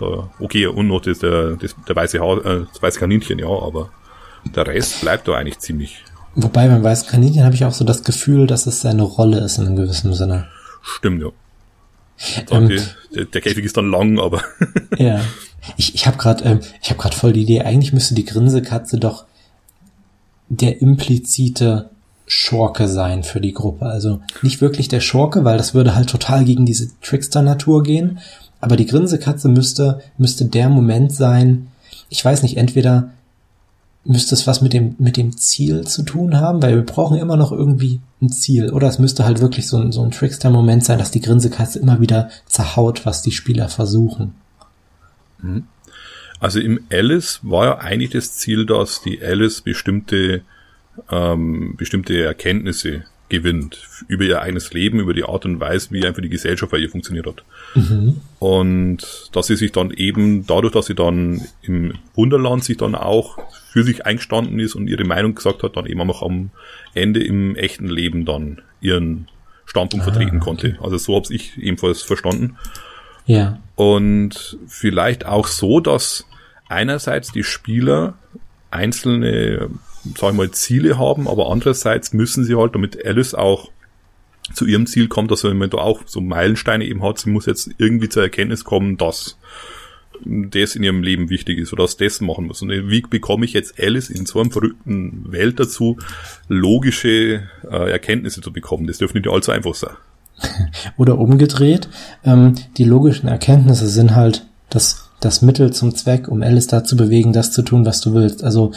A: da, okay, und noch das, der, das, der weiße Haar, äh, das weiße Kaninchen, ja, aber der Rest bleibt da eigentlich ziemlich.
B: Wobei beim weißen Kaninchen habe ich auch so das Gefühl, dass es seine Rolle ist in einem gewissen Sinne.
A: Stimmt, ja. Ähm, der, der Käfig ist dann lang, aber.
B: ja. [laughs] Ich, ich habe gerade ähm, ich habe gerade voll die Idee. Eigentlich müsste die Grinsekatze doch der implizite Schurke sein für die Gruppe. Also nicht wirklich der Schurke, weil das würde halt total gegen diese Trickster-Natur gehen. Aber die Grinsekatze müsste müsste der Moment sein. Ich weiß nicht, entweder müsste es was mit dem, mit dem Ziel zu tun haben, weil wir brauchen immer noch irgendwie ein Ziel. Oder es müsste halt wirklich so ein, so ein Trickster-Moment sein, dass die Grinsekatze immer wieder zerhaut, was die Spieler versuchen.
A: Mhm. Also im Alice war ja eigentlich das Ziel, dass die Alice bestimmte, ähm, bestimmte Erkenntnisse gewinnt über ihr eigenes Leben, über die Art und Weise, wie einfach die Gesellschaft bei ihr funktioniert hat. Mhm. Und dass sie sich dann eben, dadurch, dass sie dann im Wunderland sich dann auch für sich eingestanden ist und ihre Meinung gesagt hat, dann eben auch am Ende im echten Leben dann ihren Standpunkt ah, vertreten konnte. Also so habe ich ebenfalls verstanden.
B: Ja.
A: Und vielleicht auch so, dass einerseits die Spieler einzelne, sag ich mal, Ziele haben, aber andererseits müssen sie halt, damit Alice auch zu ihrem Ziel kommt, dass man da auch so Meilensteine eben hat, sie muss jetzt irgendwie zur Erkenntnis kommen, dass das in ihrem Leben wichtig ist oder dass das machen muss. Und wie bekomme ich jetzt Alice in so einer verrückten Welt dazu, logische äh, Erkenntnisse zu bekommen? Das dürfte nicht allzu einfach sein. [laughs]
B: Oder umgedreht, ähm, die logischen Erkenntnisse sind halt das das Mittel zum Zweck, um Alice dazu bewegen, das zu tun, was du willst. Also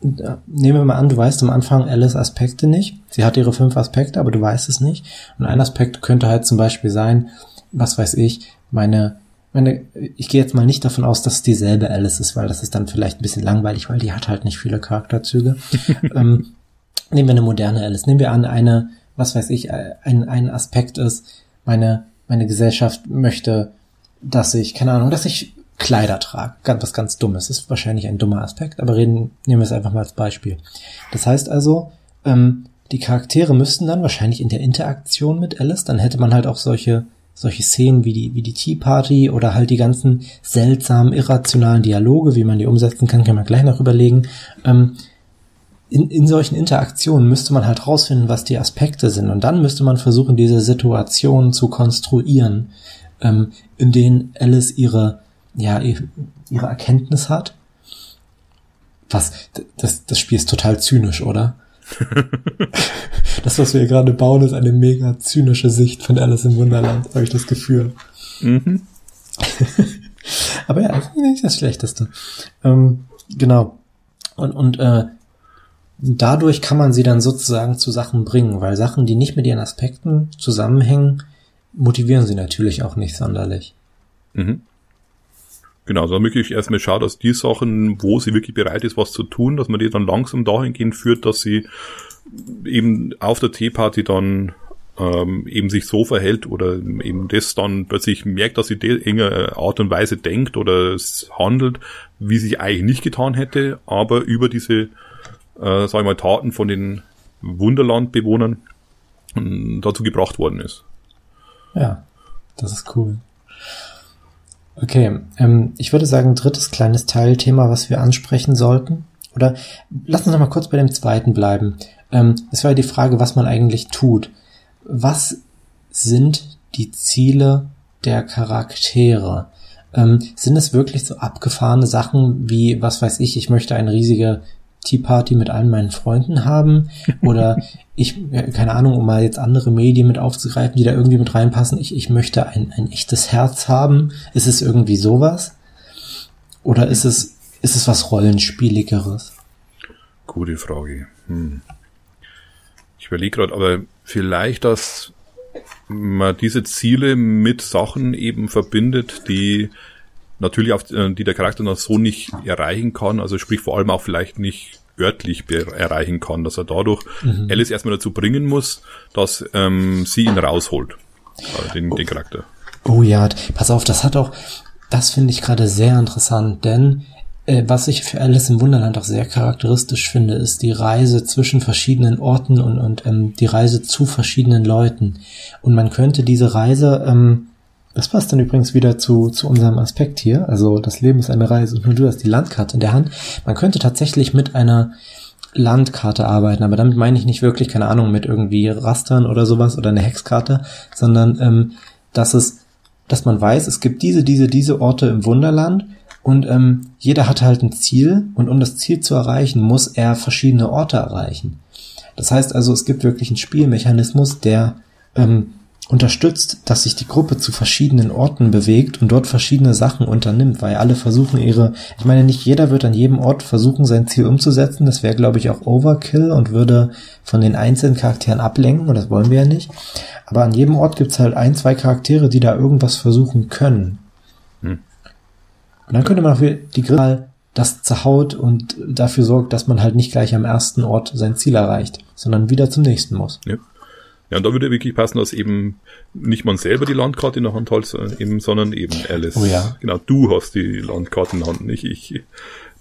B: nehmen wir mal an, du weißt am Anfang Alice Aspekte nicht. Sie hat ihre fünf Aspekte, aber du weißt es nicht. Und ein Aspekt könnte halt zum Beispiel sein, was weiß ich, meine, meine, ich gehe jetzt mal nicht davon aus, dass es dieselbe Alice ist, weil das ist dann vielleicht ein bisschen langweilig, weil die hat halt nicht viele Charakterzüge. [laughs] ähm, nehmen wir eine moderne Alice. Nehmen wir an, eine, was weiß ich, ein, ein Aspekt ist, meine, meine Gesellschaft möchte, dass ich, keine Ahnung, dass ich Kleider tragen. Ganz, was ganz Dummes. Ist wahrscheinlich ein dummer Aspekt, aber reden, nehmen wir es einfach mal als Beispiel. Das heißt also, ähm, die Charaktere müssten dann wahrscheinlich in der Interaktion mit Alice, dann hätte man halt auch solche, solche Szenen wie die, wie die Tea Party oder halt die ganzen seltsamen, irrationalen Dialoge, wie man die umsetzen kann, kann man gleich noch überlegen. Ähm, in, in solchen Interaktionen müsste man halt rausfinden, was die Aspekte sind. Und dann müsste man versuchen, diese Situationen zu konstruieren, ähm, in denen Alice ihre ja, ihre Erkenntnis hat. Was, das, das Spiel ist total zynisch, oder? [laughs] das, was wir hier gerade bauen, ist eine mega zynische Sicht von Alice im Wunderland, habe ich das Gefühl. Mhm. [laughs] Aber ja, ist nicht das Schlechteste. Ähm, genau. Und, und äh, dadurch kann man sie dann sozusagen zu Sachen bringen, weil Sachen, die nicht mit ihren Aspekten zusammenhängen, motivieren sie natürlich auch nicht sonderlich.
A: Mhm. Genau, also wirklich erstmal schaut, dass die Sachen, wo sie wirklich bereit ist, was zu tun, dass man die dann langsam dahingehend führt, dass sie eben auf der Teeparty dann ähm, eben sich so verhält oder eben das dann plötzlich merkt, dass sie in irgendeiner Art und Weise denkt oder handelt, wie sie eigentlich nicht getan hätte, aber über diese, äh, sag ich mal, Taten von den Wunderlandbewohnern äh, dazu gebracht worden ist.
B: Ja, das ist cool. Okay, ähm, ich würde sagen, drittes kleines Teilthema, was wir ansprechen sollten. Oder lass uns noch mal kurz bei dem zweiten bleiben. Ähm, es war ja die Frage, was man eigentlich tut. Was sind die Ziele der Charaktere? Ähm, sind es wirklich so abgefahrene Sachen wie, was weiß ich, ich möchte eine riesige Tea Party mit allen meinen Freunden haben [laughs] oder ich, keine Ahnung, um mal jetzt andere Medien mit aufzugreifen, die da irgendwie mit reinpassen, ich, ich möchte ein, ein echtes Herz haben. Ist es irgendwie sowas? Oder ist es, ist es was Rollenspieligeres?
A: Gute Frage. Hm. Ich überlege gerade, aber vielleicht, dass man diese Ziele mit Sachen eben verbindet, die natürlich auf, äh, die der Charakter noch so nicht erreichen kann, also sprich vor allem auch vielleicht nicht örtlich erreichen kann, dass er dadurch mhm. Alice erstmal dazu bringen muss, dass ähm, sie ihn rausholt, also den, den Charakter.
B: Oh ja, pass auf, das hat auch, das finde ich gerade sehr interessant, denn äh, was ich für Alice im Wunderland auch sehr charakteristisch finde, ist die Reise zwischen verschiedenen Orten und, und ähm, die Reise zu verschiedenen Leuten. Und man könnte diese Reise ähm, das passt dann übrigens wieder zu, zu unserem Aspekt hier. Also das Leben ist eine Reise und nur du hast die Landkarte in der Hand. Man könnte tatsächlich mit einer Landkarte arbeiten, aber damit meine ich nicht wirklich, keine Ahnung, mit irgendwie Rastern oder sowas oder eine Hexkarte, sondern ähm, dass es, dass man weiß, es gibt diese, diese, diese Orte im Wunderland und ähm, jeder hat halt ein Ziel und um das Ziel zu erreichen, muss er verschiedene Orte erreichen. Das heißt also, es gibt wirklich einen Spielmechanismus, der ähm, unterstützt, dass sich die Gruppe zu verschiedenen Orten bewegt und dort verschiedene Sachen unternimmt, weil alle versuchen ihre, ich meine, nicht jeder wird an jedem Ort versuchen, sein Ziel umzusetzen. Das wäre, glaube ich, auch Overkill und würde von den einzelnen Charakteren ablenken und das wollen wir ja nicht. Aber an jedem Ort gibt's halt ein, zwei Charaktere, die da irgendwas versuchen können. Hm. Und dann könnte man auch die Grill das zerhaut und dafür sorgt, dass man halt nicht gleich am ersten Ort sein Ziel erreicht, sondern wieder zum nächsten muss.
A: Ja. Ja, und da würde wirklich passen, dass eben nicht man selber die Landkarte in der Hand hat, eben, sondern eben Alice.
B: Oh ja.
A: Genau, du hast die Landkarte in der Hand, nicht ich.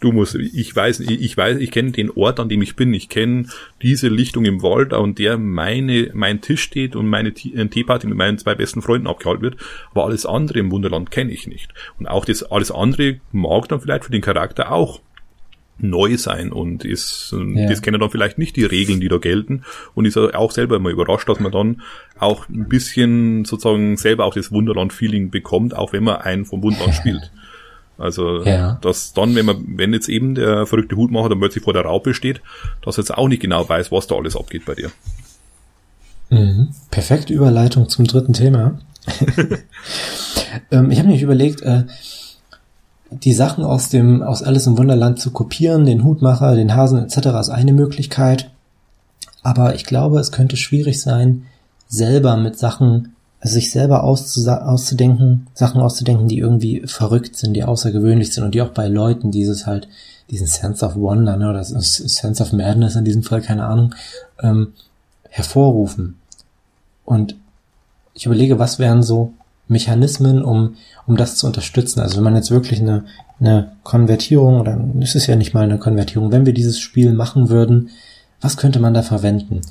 A: Du musst, ich weiß, ich weiß, ich kenne den Ort, an dem ich bin. Ich kenne diese Lichtung im Wald, an der meine, mein Tisch steht und meine äh, Teeparty mit meinen zwei besten Freunden abgehalten wird. Aber alles andere im Wunderland kenne ich nicht. Und auch das, alles andere mag dann vielleicht für den Charakter auch neu sein und ist, ähm, ja. das kennen dann vielleicht nicht die Regeln, die da gelten und ist auch selber immer überrascht, dass man dann auch ein bisschen sozusagen selber auch das Wunderland-Feeling bekommt, auch wenn man einen vom Wunderland [laughs] spielt. Also, ja. dass dann, wenn man, wenn jetzt eben der verrückte Hutmacher dann plötzlich vor der Raupe steht, dass er jetzt auch nicht genau weiß, was da alles abgeht bei dir.
B: Mhm. Perfekte Überleitung zum dritten Thema. [laughs] [laughs] ähm, ich habe mich überlegt, äh, die Sachen aus dem, aus Alice im Wunderland zu kopieren, den Hutmacher, den Hasen etc. ist eine Möglichkeit. Aber ich glaube, es könnte schwierig sein, selber mit Sachen, also sich selber auszudenken, Sachen auszudenken, die irgendwie verrückt sind, die außergewöhnlich sind und die auch bei Leuten dieses halt, diesen Sense of Wonder, ne, oder Sense of Madness in diesem Fall, keine Ahnung, ähm, hervorrufen. Und ich überlege, was wären so Mechanismen, um, um das zu unterstützen. Also wenn man jetzt wirklich eine, eine Konvertierung, oder ist es ja nicht mal eine Konvertierung, wenn wir dieses Spiel machen würden, was könnte man da verwenden?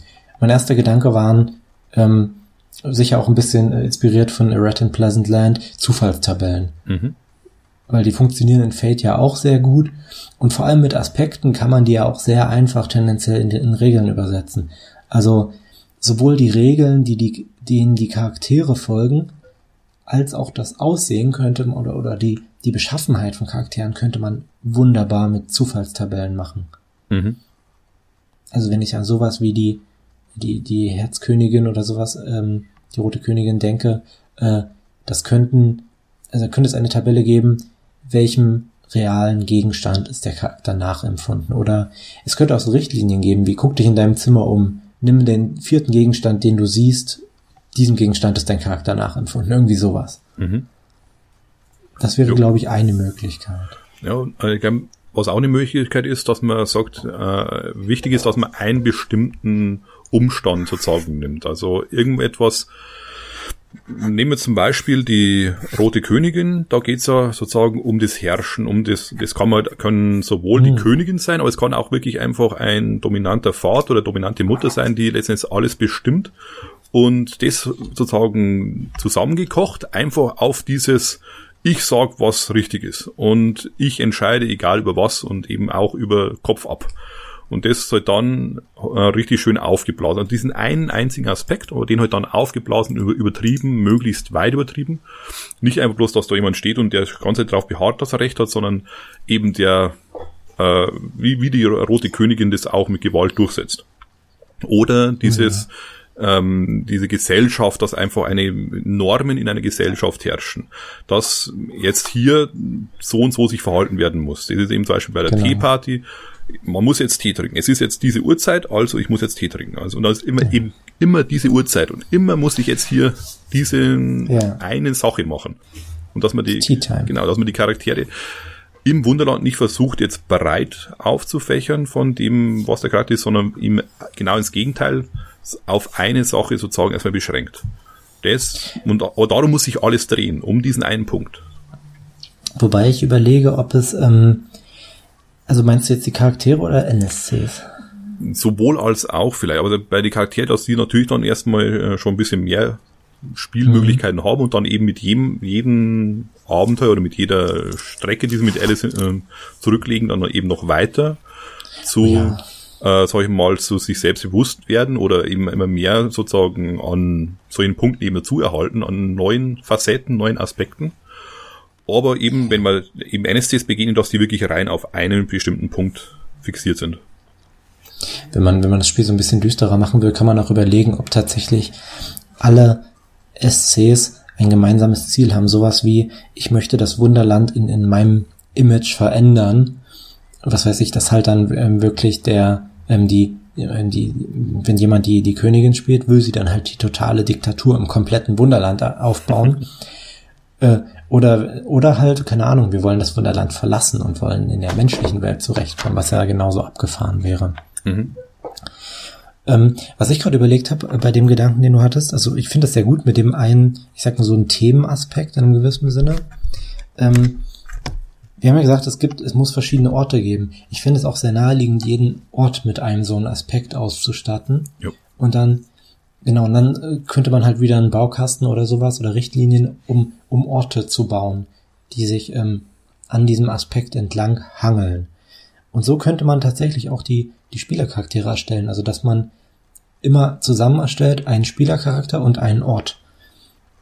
B: Mein erster Gedanke waren, ähm, sicher auch ein bisschen inspiriert von A Rat in Pleasant Land, Zufallstabellen. Mhm. Weil die funktionieren in Fate ja auch sehr gut. Und vor allem mit Aspekten kann man die ja auch sehr einfach tendenziell in, in Regeln übersetzen. Also sowohl die Regeln, die, die, denen die Charaktere folgen, als auch das Aussehen könnte man, oder, oder die, die Beschaffenheit von Charakteren könnte man wunderbar mit Zufallstabellen machen. Mhm. Also wenn ich an sowas wie die, die, die Herzkönigin oder sowas, ähm, die Rote Königin denke, äh, das könnten, also könnte es eine Tabelle geben, welchem realen Gegenstand ist der Charakter nachempfunden. Oder es könnte auch so Richtlinien geben, wie guck dich in deinem Zimmer um, nimm den vierten Gegenstand, den du siehst diesem Gegenstand ist dein Charakter nachempfunden. Irgendwie sowas. Mhm. Das wäre, glaube ich, eine Möglichkeit.
A: Ja, was auch eine Möglichkeit ist, dass man sagt, äh, wichtig ist, dass man einen bestimmten Umstand sozusagen nimmt. Also irgendetwas, nehmen wir zum Beispiel die Rote Königin, da geht's ja sozusagen um das Herrschen, um das, das kann man, können sowohl mhm. die Königin sein, aber es kann auch wirklich einfach ein dominanter Vater oder dominante Mutter sein, die letztendlich alles bestimmt und das sozusagen zusammengekocht, einfach auf dieses ich sag, was richtig ist und ich entscheide, egal über was und eben auch über Kopf ab. Und das soll dann äh, richtig schön aufgeblasen. Und diesen einen einzigen Aspekt, aber den halt dann aufgeblasen, über, übertrieben, möglichst weit übertrieben. Nicht einfach bloß, dass da jemand steht und der ganze darauf beharrt, dass er recht hat, sondern eben der, äh, wie, wie die rote Königin das auch mit Gewalt durchsetzt. Oder dieses, ja ähm, diese Gesellschaft, dass einfach eine Normen in einer Gesellschaft herrschen, dass jetzt hier so und so sich verhalten werden muss. Das ist eben zum Beispiel bei der genau. Teeparty. Man muss jetzt Tee trinken. Es ist jetzt diese Uhrzeit, also ich muss jetzt Tee trinken. Also und da ist immer ja. eben immer diese Uhrzeit und immer muss ich jetzt hier diese ja. eine Sache machen. Und dass man die genau, dass man die Charaktere im Wunderland nicht versucht, jetzt breit aufzufächern von dem, was der Charakter ist, sondern ihm genau ins Gegenteil auf eine Sache sozusagen erstmal beschränkt. Das, und darum muss sich alles drehen, um diesen einen Punkt.
B: Wobei ich überlege, ob es, ähm, also meinst du jetzt die Charaktere oder NSCs?
A: Sowohl als auch vielleicht, aber bei den Charakteren, dass die natürlich dann erstmal äh, schon ein bisschen mehr Spielmöglichkeiten mhm. haben und dann eben mit jedem, jedem Abenteuer oder mit jeder Strecke, die sie mit Alice äh, zurücklegen, dann eben noch weiter zu ja äh, sag ich mal, zu sich selbst bewusst werden oder eben immer mehr sozusagen an solchen Punkten eben dazu erhalten, an neuen Facetten, neuen Aspekten. Aber eben, wenn man eben NSCs begegnet, dass die wirklich rein auf einen bestimmten Punkt fixiert sind.
B: Wenn man, wenn man das Spiel so ein bisschen düsterer machen will, kann man auch überlegen, ob tatsächlich alle SCs ein gemeinsames Ziel haben. Sowas wie, ich möchte das Wunderland in, in meinem Image verändern. Was weiß ich, dass halt dann ähm, wirklich der, ähm, die, ähm, die, wenn jemand die, die Königin spielt, will sie dann halt die totale Diktatur im kompletten Wunderland aufbauen. [laughs] äh, oder, oder halt, keine Ahnung, wir wollen das Wunderland verlassen und wollen in der menschlichen Welt zurechtkommen, was ja genauso abgefahren wäre. Mhm. Ähm, was ich gerade überlegt habe äh, bei dem Gedanken, den du hattest, also ich finde das sehr gut mit dem einen, ich sag mal so einen Themenaspekt in einem gewissen Sinne. Ähm, wir haben ja gesagt, es gibt, es muss verschiedene Orte geben. Ich finde es auch sehr naheliegend, jeden Ort mit einem so einen Aspekt auszustatten. Jo. Und dann, genau, und dann äh, könnte man halt wieder einen Baukasten oder sowas oder Richtlinien, um, um Orte zu bauen, die sich ähm, an diesem Aspekt entlang hangeln. Und so könnte man tatsächlich auch die, die Spielercharaktere erstellen. Also dass man immer zusammen erstellt einen Spielercharakter und einen Ort.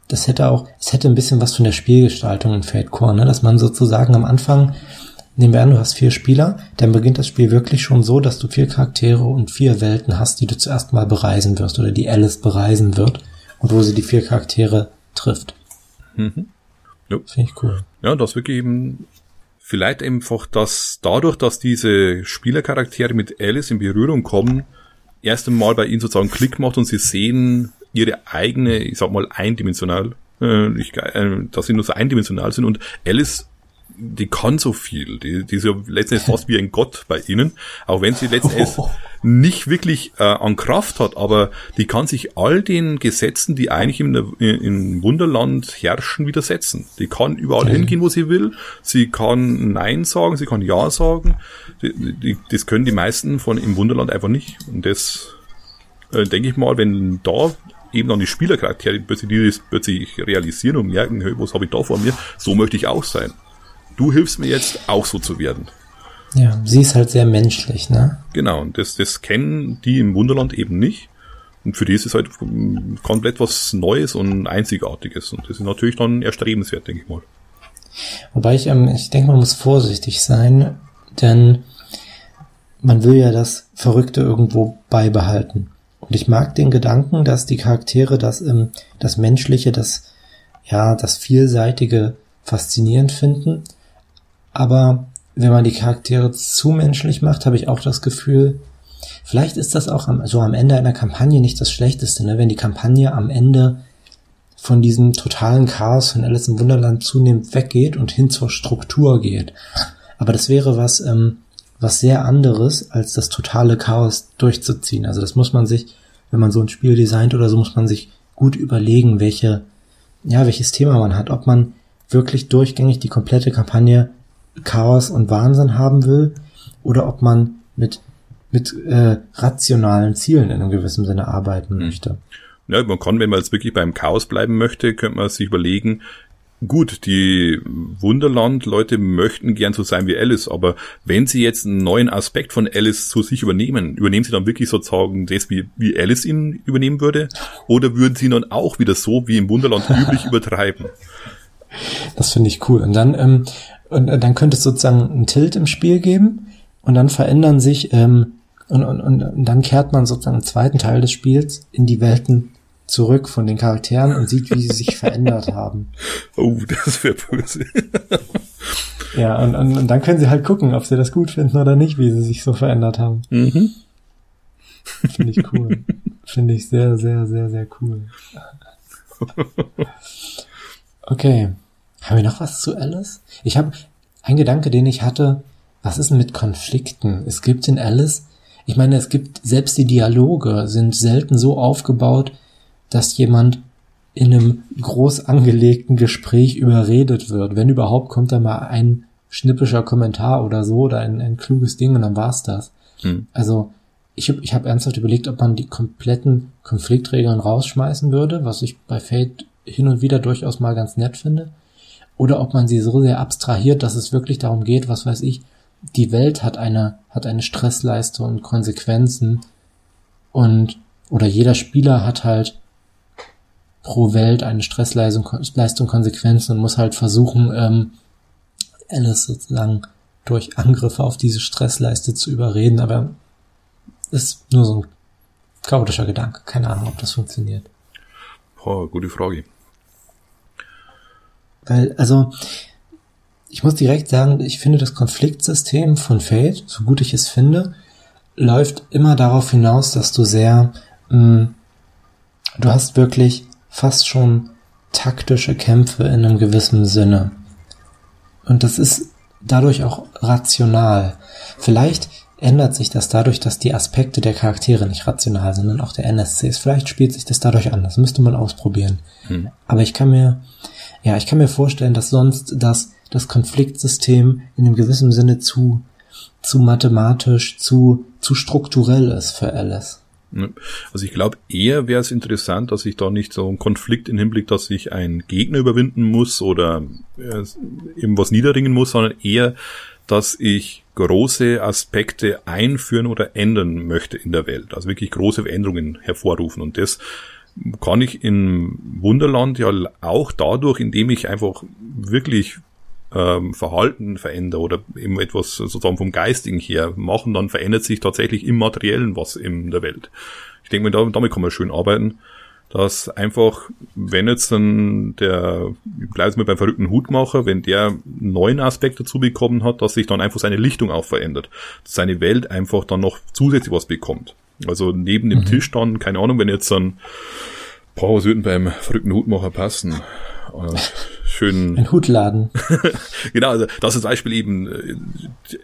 B: Das hätte auch, es hätte ein bisschen was von der Spielgestaltung in Fate Core, ne? dass man sozusagen am Anfang, nehmen wir an, du hast vier Spieler, dann beginnt das Spiel wirklich schon so, dass du vier Charaktere und vier Welten hast, die du zuerst mal bereisen wirst oder die Alice bereisen wird und wo sie die vier Charaktere trifft. Mhm.
A: Ja. Finde ich cool. Ja, das wirklich eben Vielleicht einfach, dass dadurch, dass diese Spielercharaktere mit Alice in Berührung kommen, erst einmal bei ihnen sozusagen Klick macht und sie sehen ihre eigene, ich sag mal, eindimensional, äh, ich, äh, dass sie nur so eindimensional sind und Alice die kann so viel. Die, die ist ja letztendlich [laughs] fast wie ein Gott bei ihnen. Auch wenn sie letztendlich oh. nicht wirklich äh, an Kraft hat, aber die kann sich all den Gesetzen, die eigentlich im, im Wunderland herrschen, widersetzen. Die kann überall okay. hingehen, wo sie will. Sie kann Nein sagen, sie kann Ja sagen. Die, die, das können die meisten von im Wunderland einfach nicht. Und das äh, denke ich mal, wenn da eben dann die Spielercharaktere plötzlich, die das plötzlich realisieren und merken, hey, was habe ich da vor mir, so möchte ich auch sein du hilfst mir jetzt auch so zu werden.
B: Ja, sie ist halt sehr menschlich, ne?
A: Genau, und das, das kennen die im Wunderland eben nicht. Und für die ist es halt komplett was Neues und Einzigartiges. Und das ist natürlich dann erstrebenswert, denke ich mal.
B: Wobei ich, ähm, ich denke, man muss vorsichtig sein, denn man will ja das Verrückte irgendwo beibehalten. Und ich mag den Gedanken, dass die Charaktere das, ähm, das Menschliche, das, ja, das Vielseitige faszinierend finden aber wenn man die Charaktere zu menschlich macht, habe ich auch das Gefühl, vielleicht ist das auch am, so am Ende einer Kampagne nicht das Schlechteste, ne? wenn die Kampagne am Ende von diesem totalen Chaos von Alice im Wunderland zunehmend weggeht und hin zur Struktur geht. Aber das wäre was, ähm, was sehr anderes, als das totale Chaos durchzuziehen. Also das muss man sich, wenn man so ein Spiel designt oder so, muss man sich gut überlegen, welche, ja, welches Thema man hat, ob man wirklich durchgängig die komplette Kampagne Chaos und Wahnsinn haben will oder ob man mit mit äh, rationalen Zielen in einem gewissen Sinne arbeiten hm. möchte.
A: Ja, man kann, wenn man jetzt wirklich beim Chaos bleiben möchte, könnte man sich überlegen, gut, die Wunderland-Leute möchten gern so sein wie Alice, aber wenn sie jetzt einen neuen Aspekt von Alice zu sich übernehmen, übernehmen sie dann wirklich sozusagen das, wie, wie Alice ihn übernehmen würde? Oder würden sie dann auch wieder so wie im Wunderland [laughs] üblich übertreiben?
B: Das finde ich cool. Und dann ähm, und äh, dann könnte es sozusagen einen Tilt im Spiel geben und dann verändern sich ähm, und, und, und dann kehrt man sozusagen im zweiten Teil des Spiels in die Welten zurück von den Charakteren und sieht, wie sie sich verändert haben. [laughs]
A: Oh, das wäre böse. [laughs]
B: ja, und, und, und dann können sie halt gucken, ob sie das gut finden oder nicht, wie sie sich so verändert haben. Mhm. Finde ich cool. Finde ich sehr, sehr, sehr, sehr cool. [laughs] Okay. Haben wir noch was zu Alice? Ich habe ein Gedanke, den ich hatte. Was ist denn mit Konflikten? Es gibt in Alice, ich meine, es gibt selbst die Dialoge sind selten so aufgebaut, dass jemand in einem groß angelegten Gespräch überredet wird. Wenn überhaupt, kommt da mal ein schnippischer Kommentar oder so oder ein, ein kluges Ding und dann war's das. Hm. Also ich habe ich hab ernsthaft überlegt, ob man die kompletten Konfliktregeln rausschmeißen würde, was ich bei Fate hin und wieder durchaus mal ganz nett finde oder ob man sie so sehr abstrahiert, dass es wirklich darum geht, was weiß ich, die Welt hat eine, hat eine Stressleiste und Konsequenzen und, oder jeder Spieler hat halt pro Welt eine Stressleistung, Leistung, Konsequenzen und muss halt versuchen, ähm, Alice sozusagen durch Angriffe auf diese Stressleiste zu überreden, aber ist nur so ein chaotischer Gedanke. Keine Ahnung, ob das funktioniert.
A: Oh, gute Frage.
B: Weil, also, ich muss direkt sagen, ich finde das Konfliktsystem von Fate, so gut ich es finde, läuft immer darauf hinaus, dass du sehr, mh, mm, du hast wirklich fast schon taktische Kämpfe in einem gewissen Sinne. Und das ist dadurch auch rational. Vielleicht ändert sich das dadurch, dass die Aspekte der Charaktere nicht rational sind und auch der NSCs. Vielleicht spielt sich das dadurch an. Das müsste man ausprobieren. Hm. Aber ich kann mir, ja, ich kann mir vorstellen, dass sonst das, das Konfliktsystem in einem gewissen Sinne zu, zu mathematisch, zu, zu strukturell ist für Alice.
A: Also ich glaube, eher wäre es interessant, dass ich da nicht so einen Konflikt im Hinblick, dass ich einen Gegner überwinden muss oder äh, eben was niederringen muss, sondern eher, dass ich große Aspekte einführen oder ändern möchte in der Welt. Also wirklich große Veränderungen hervorrufen. Und das kann ich in Wunderland ja auch dadurch, indem ich einfach wirklich ähm, Verhalten verändere oder eben etwas sozusagen vom Geistigen her machen, dann verändert sich tatsächlich im Materiellen was in der Welt. Ich denke mir, damit kann man schön arbeiten dass einfach, wenn jetzt dann der, ich bleibe jetzt mal beim verrückten Hutmacher, wenn der einen neuen Aspekt dazu bekommen hat, dass sich dann einfach seine Lichtung auch verändert, dass seine Welt einfach dann noch zusätzlich was bekommt. Also neben dem mhm. Tisch dann, keine Ahnung, wenn jetzt dann, boah, was würde beim verrückten Hutmacher passen?
B: Äh, schön. [laughs] Ein Hutladen. [laughs]
A: genau, also das ist Beispiel eben, äh,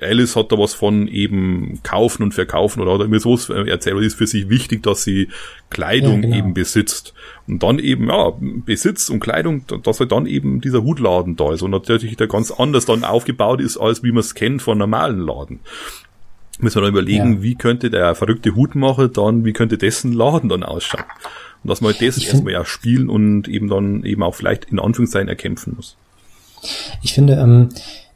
A: Alice hat da was von eben kaufen und verkaufen oder, oder mir so erzählt, ist für sich wichtig, dass sie Kleidung ja, genau. eben besitzt. Und dann eben, ja, Besitz und Kleidung, dass halt dann eben dieser Hutladen da ist und natürlich der ganz anders dann aufgebaut ist, als wie man es kennt von normalen Laden müssen wir dann überlegen, ja. wie könnte der verrückte Hutmacher dann, wie könnte dessen Laden dann ausschauen. Und dass man das ich erstmal ja spielen und eben dann eben auch vielleicht in Anführungszeichen erkämpfen muss.
B: Ich finde, ähm,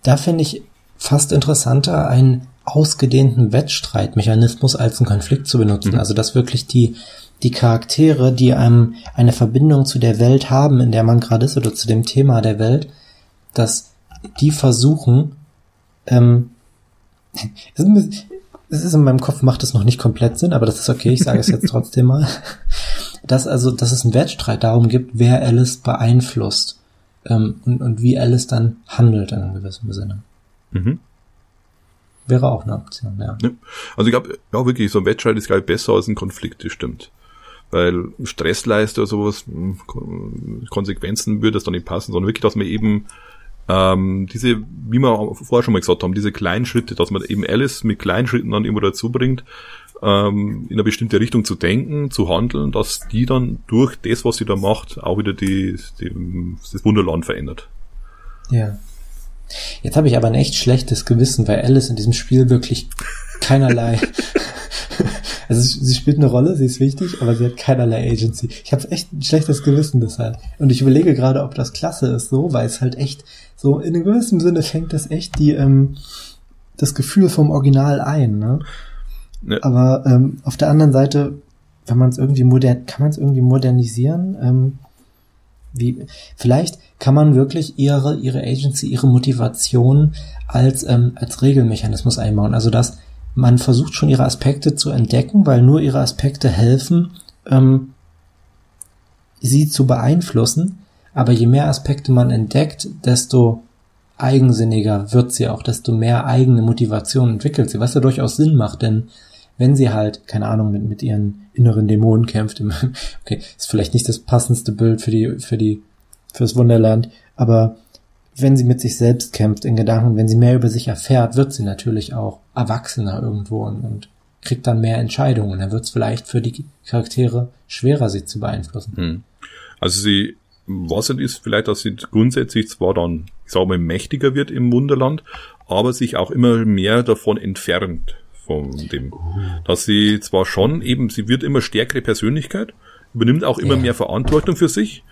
B: da finde ich fast interessanter, einen ausgedehnten Wettstreitmechanismus als einen Konflikt zu benutzen. Mhm. Also dass wirklich die, die Charaktere, die einem eine Verbindung zu der Welt haben, in der man gerade ist, oder zu dem Thema der Welt, dass die versuchen, ähm, [laughs] es ist in meinem Kopf, macht es noch nicht komplett Sinn, aber das ist okay, ich sage es jetzt trotzdem mal [laughs] dass also, dass es einen Wettstreit darum gibt, wer Alice beeinflusst ähm, und, und wie Alice dann handelt in einem gewissen Sinne. Mhm. Wäre auch eine Option, ja. ja.
A: Also ich glaube, ja wirklich, so ein Wettstreit ist, glaube ich, besser als ein Konflikt, das stimmt. Weil Stressleiste oder sowas, hm, Konsequenzen würde das dann nicht passen, sondern wirklich, dass man eben ähm, diese, wie wir vorher schon mal gesagt haben, diese kleinen Schritte, dass man eben Alice mit kleinen Schritten dann immer dazu bringt, ähm, in eine bestimmte Richtung zu denken, zu handeln, dass die dann durch das, was sie da macht, auch wieder die, die das Wunderland verändert.
B: Ja. Jetzt habe ich aber ein echt schlechtes Gewissen, weil Alice in diesem Spiel wirklich keinerlei. [laughs] also sie spielt eine Rolle, sie ist wichtig, aber sie hat keinerlei Agency. Ich habe echt ein schlechtes Gewissen deshalb. Und ich überlege gerade, ob das klasse ist, so, weil es halt echt so in einem gewissen Sinne fängt das echt die ähm, das Gefühl vom Original ein. Ne? Ne. Aber ähm, auf der anderen Seite, wenn man es irgendwie modern, kann man es irgendwie modernisieren? Ähm, wie, vielleicht kann man wirklich ihre, ihre Agency, ihre Motivation als, ähm, als Regelmechanismus einbauen. Also dass man versucht schon ihre Aspekte zu entdecken, weil nur ihre Aspekte helfen, ähm, sie zu beeinflussen. Aber je mehr Aspekte man entdeckt, desto eigensinniger wird sie auch, desto mehr eigene Motivation entwickelt sie, was ja durchaus Sinn macht, denn wenn sie halt, keine Ahnung, mit, mit ihren inneren Dämonen kämpft. [laughs] okay, ist vielleicht nicht das passendste Bild für die, für die, fürs Wunderland, aber wenn sie mit sich selbst kämpft in Gedanken, wenn sie mehr über sich erfährt, wird sie natürlich auch erwachsener irgendwo und, und kriegt dann mehr Entscheidungen. Dann wird es vielleicht für die Charaktere schwerer, sie zu beeinflussen. Hm.
A: Also sie, was es ist vielleicht, dass sie grundsätzlich zwar dann, ich sage mal, mächtiger wird im Wunderland, aber sich auch immer mehr davon entfernt von dem, dass sie zwar schon eben, sie wird immer stärkere Persönlichkeit, übernimmt auch immer ja. mehr Verantwortung für sich,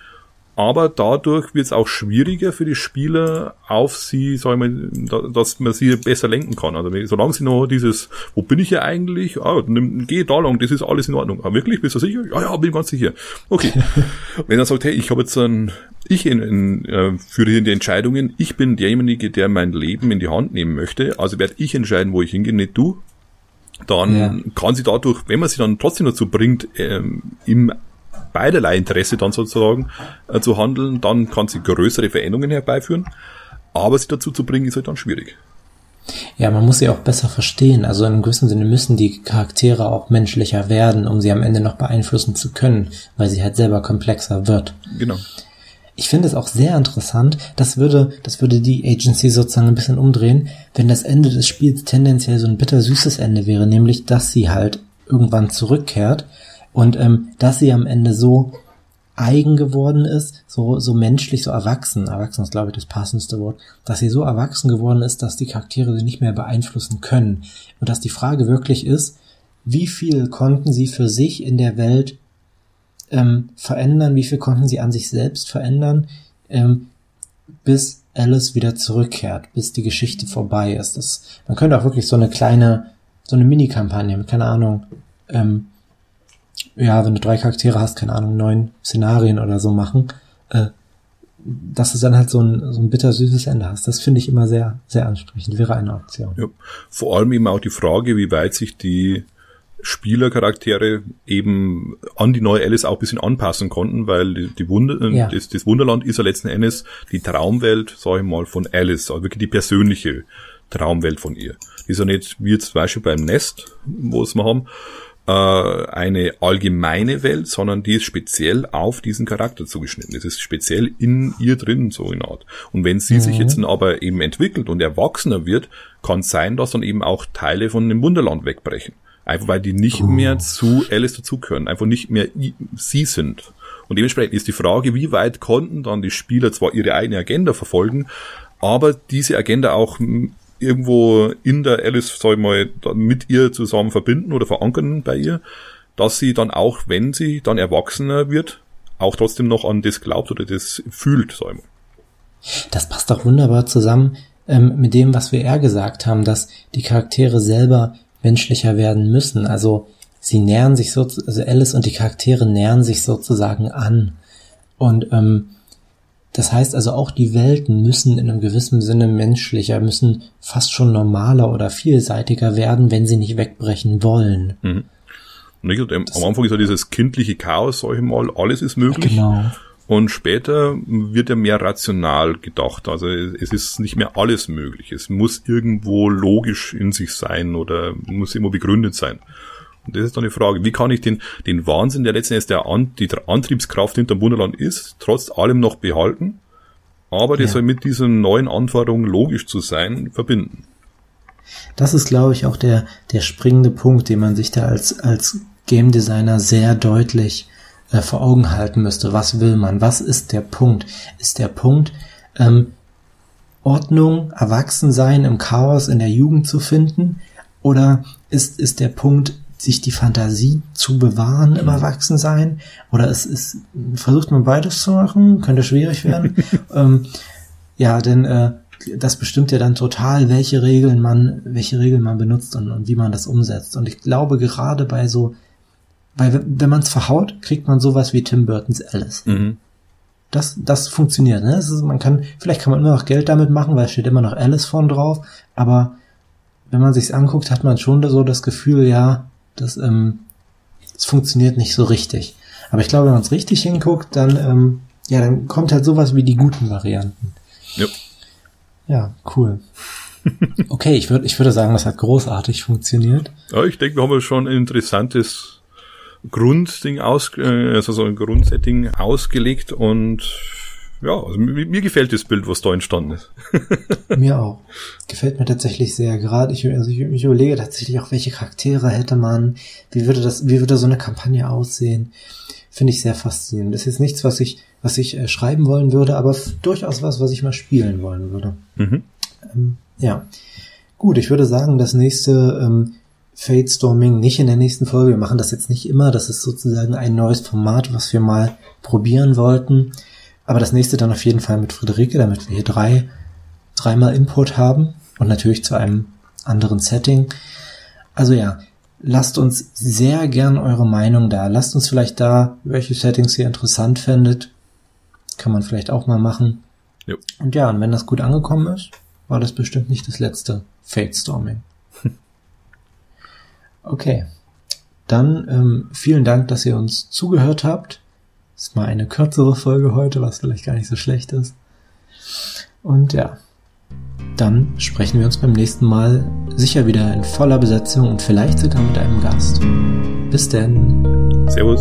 A: aber dadurch wird es auch schwieriger für die Spieler auf sie, sag ich mal, dass man sie besser lenken kann. Also solange sie noch dieses, wo bin ich hier eigentlich? Ah, nimm, geh da lang, das ist alles in Ordnung. Ah, wirklich? Bist du sicher? Ja, ja, bin ganz sicher. Okay. [laughs] Wenn er sagt, hey, ich habe jetzt ein, ich in, in, äh, führe hier die Entscheidungen, ich bin derjenige, der mein Leben in die Hand nehmen möchte, also werde ich entscheiden, wo ich hingehe, nicht du dann ja. kann sie dadurch, wenn man sie dann trotzdem dazu bringt, ähm, im beiderlei Interesse dann sozusagen äh, zu handeln, dann kann sie größere Veränderungen herbeiführen. Aber sie dazu zu bringen, ist halt dann schwierig.
B: Ja, man muss sie auch besser verstehen. Also in einem gewissen Sinne müssen die Charaktere auch menschlicher werden, um sie am Ende noch beeinflussen zu können, weil sie halt selber komplexer wird.
A: Genau.
B: Ich finde es auch sehr interessant, das würde, das würde die Agency sozusagen ein bisschen umdrehen, wenn das Ende des Spiels tendenziell so ein bittersüßes Ende wäre, nämlich, dass sie halt irgendwann zurückkehrt und ähm, dass sie am Ende so eigen geworden ist, so, so menschlich, so erwachsen, erwachsen ist glaube ich das passendste Wort, dass sie so erwachsen geworden ist, dass die Charaktere sie nicht mehr beeinflussen können. Und dass die Frage wirklich ist, wie viel konnten sie für sich in der Welt ähm, verändern, wie viel konnten sie an sich selbst verändern, ähm, bis Alice wieder zurückkehrt, bis die Geschichte vorbei ist. Das, man könnte auch wirklich so eine kleine, so eine Mini-Kampagne keine Ahnung, ähm, ja, wenn du drei Charaktere hast, keine Ahnung, neun Szenarien oder so machen, äh, dass du dann halt so ein, so ein bittersüßes Ende hast. Das finde ich immer sehr, sehr ansprechend. Wäre eine Option.
A: Ja. Vor allem eben auch die Frage, wie weit sich die Spielercharaktere eben an die neue Alice auch ein bisschen anpassen konnten, weil die, die Wunder, äh, ja. das, das Wunderland ist ja letzten Endes die Traumwelt, sag ich mal, von Alice, also wirklich die persönliche Traumwelt von ihr. Die ist ja nicht wie zum Beispiel beim Nest, wo es wir haben, äh, eine allgemeine Welt, sondern die ist speziell auf diesen Charakter zugeschnitten. Das ist speziell in ihr drin, so in Art. Und wenn sie mhm. sich jetzt aber eben entwickelt und erwachsener wird, kann es sein, dass dann eben auch Teile von dem Wunderland wegbrechen. Einfach weil die nicht oh. mehr zu Alice dazugehören, einfach nicht mehr sie sind. Und dementsprechend ist die Frage, wie weit konnten dann die Spieler zwar ihre eigene Agenda verfolgen, aber diese Agenda auch irgendwo in der Alice, sag ich mal, mit ihr zusammen verbinden oder verankern bei ihr, dass sie dann auch, wenn sie dann erwachsener wird, auch trotzdem noch an das glaubt oder das fühlt, sag ich mal.
B: Das passt doch wunderbar zusammen ähm, mit dem, was wir eher gesagt haben, dass die Charaktere selber menschlicher werden müssen. Also sie nähern sich so, also Alice und die Charaktere nähern sich sozusagen an. Und ähm, das heißt also auch die Welten müssen in einem gewissen Sinne menschlicher, müssen fast schon normaler oder vielseitiger werden, wenn sie nicht wegbrechen wollen. Mhm.
A: Und am Anfang ist ja dieses kindliche Chaos, sag ich mal, alles ist möglich. Genau. Und später wird ja mehr rational gedacht. Also es ist nicht mehr alles möglich. Es muss irgendwo logisch in sich sein oder muss immer begründet sein. Und das ist dann die Frage, wie kann ich den, den Wahnsinn, der letzten Endes der An die Antriebskraft hinterm Wunderland ist, trotz allem noch behalten, aber das ja. soll mit diesen neuen Anforderungen logisch zu sein, verbinden.
B: Das ist, glaube ich, auch der, der springende Punkt, den man sich da als, als Game Designer sehr deutlich äh, vor Augen halten müsste. Was will man? Was ist der Punkt? Ist der Punkt, ähm, Ordnung, Erwachsensein im Chaos in der Jugend zu finden? Oder ist, ist der Punkt, sich die Fantasie zu bewahren im Erwachsensein? Oder es ist, versucht man beides zu machen? Könnte schwierig werden. [laughs] ähm, ja, denn äh, das bestimmt ja dann total, welche Regeln man, welche Regeln man benutzt und, und wie man das umsetzt. Und ich glaube, gerade bei so weil wenn man es verhaut, kriegt man sowas wie Tim Burtons Alice. Mhm. Das, das funktioniert. Ne? Das ist, man kann, vielleicht kann man immer noch Geld damit machen, weil es steht immer noch Alice vorn drauf. Aber wenn man sich's anguckt, hat man schon so das Gefühl, ja, das, ähm, das funktioniert nicht so richtig. Aber ich glaube, wenn man es richtig hinguckt, dann, ähm, ja, dann kommt halt sowas wie die guten Varianten. Ja. Ja, cool. [laughs] Okay, ich würde ich würde sagen, das hat großartig funktioniert.
A: Ja, ich denke, wir haben schon ein interessantes Grundding aus, äh, also so ein Grundsetting ausgelegt und ja, also mir, mir, gefällt das Bild, was da entstanden ist. [laughs]
B: mir auch. Gefällt mir tatsächlich sehr. Gerade ich, also ich, ich, überlege tatsächlich auch, welche Charaktere hätte man, wie würde das, wie würde so eine Kampagne aussehen? Finde ich sehr faszinierend. Das ist jetzt nichts, was ich, was ich äh, schreiben wollen würde, aber durchaus was, was ich mal spielen wollen würde. Mhm. Ähm, ja. Gut, ich würde sagen, das nächste ähm, Fate Storming nicht in der nächsten Folge. Wir machen das jetzt nicht immer. Das ist sozusagen ein neues Format, was wir mal probieren wollten. Aber das nächste dann auf jeden Fall mit Friederike, damit wir hier drei, dreimal Input haben und natürlich zu einem anderen Setting. Also ja, lasst uns sehr gern eure Meinung da. Lasst uns vielleicht da, welche Settings ihr interessant findet. Kann man vielleicht auch mal machen. Jo. Und ja, und wenn das gut angekommen ist, war das bestimmt nicht das letzte Fate Storming. [laughs] Okay. dann ähm, vielen Dank, dass ihr uns zugehört habt. Ist mal eine kürzere Folge heute, was vielleicht gar nicht so schlecht ist. Und ja, dann sprechen wir uns beim nächsten Mal sicher wieder in voller Besetzung und vielleicht sogar mit einem Gast. Bis denn.
A: Servus.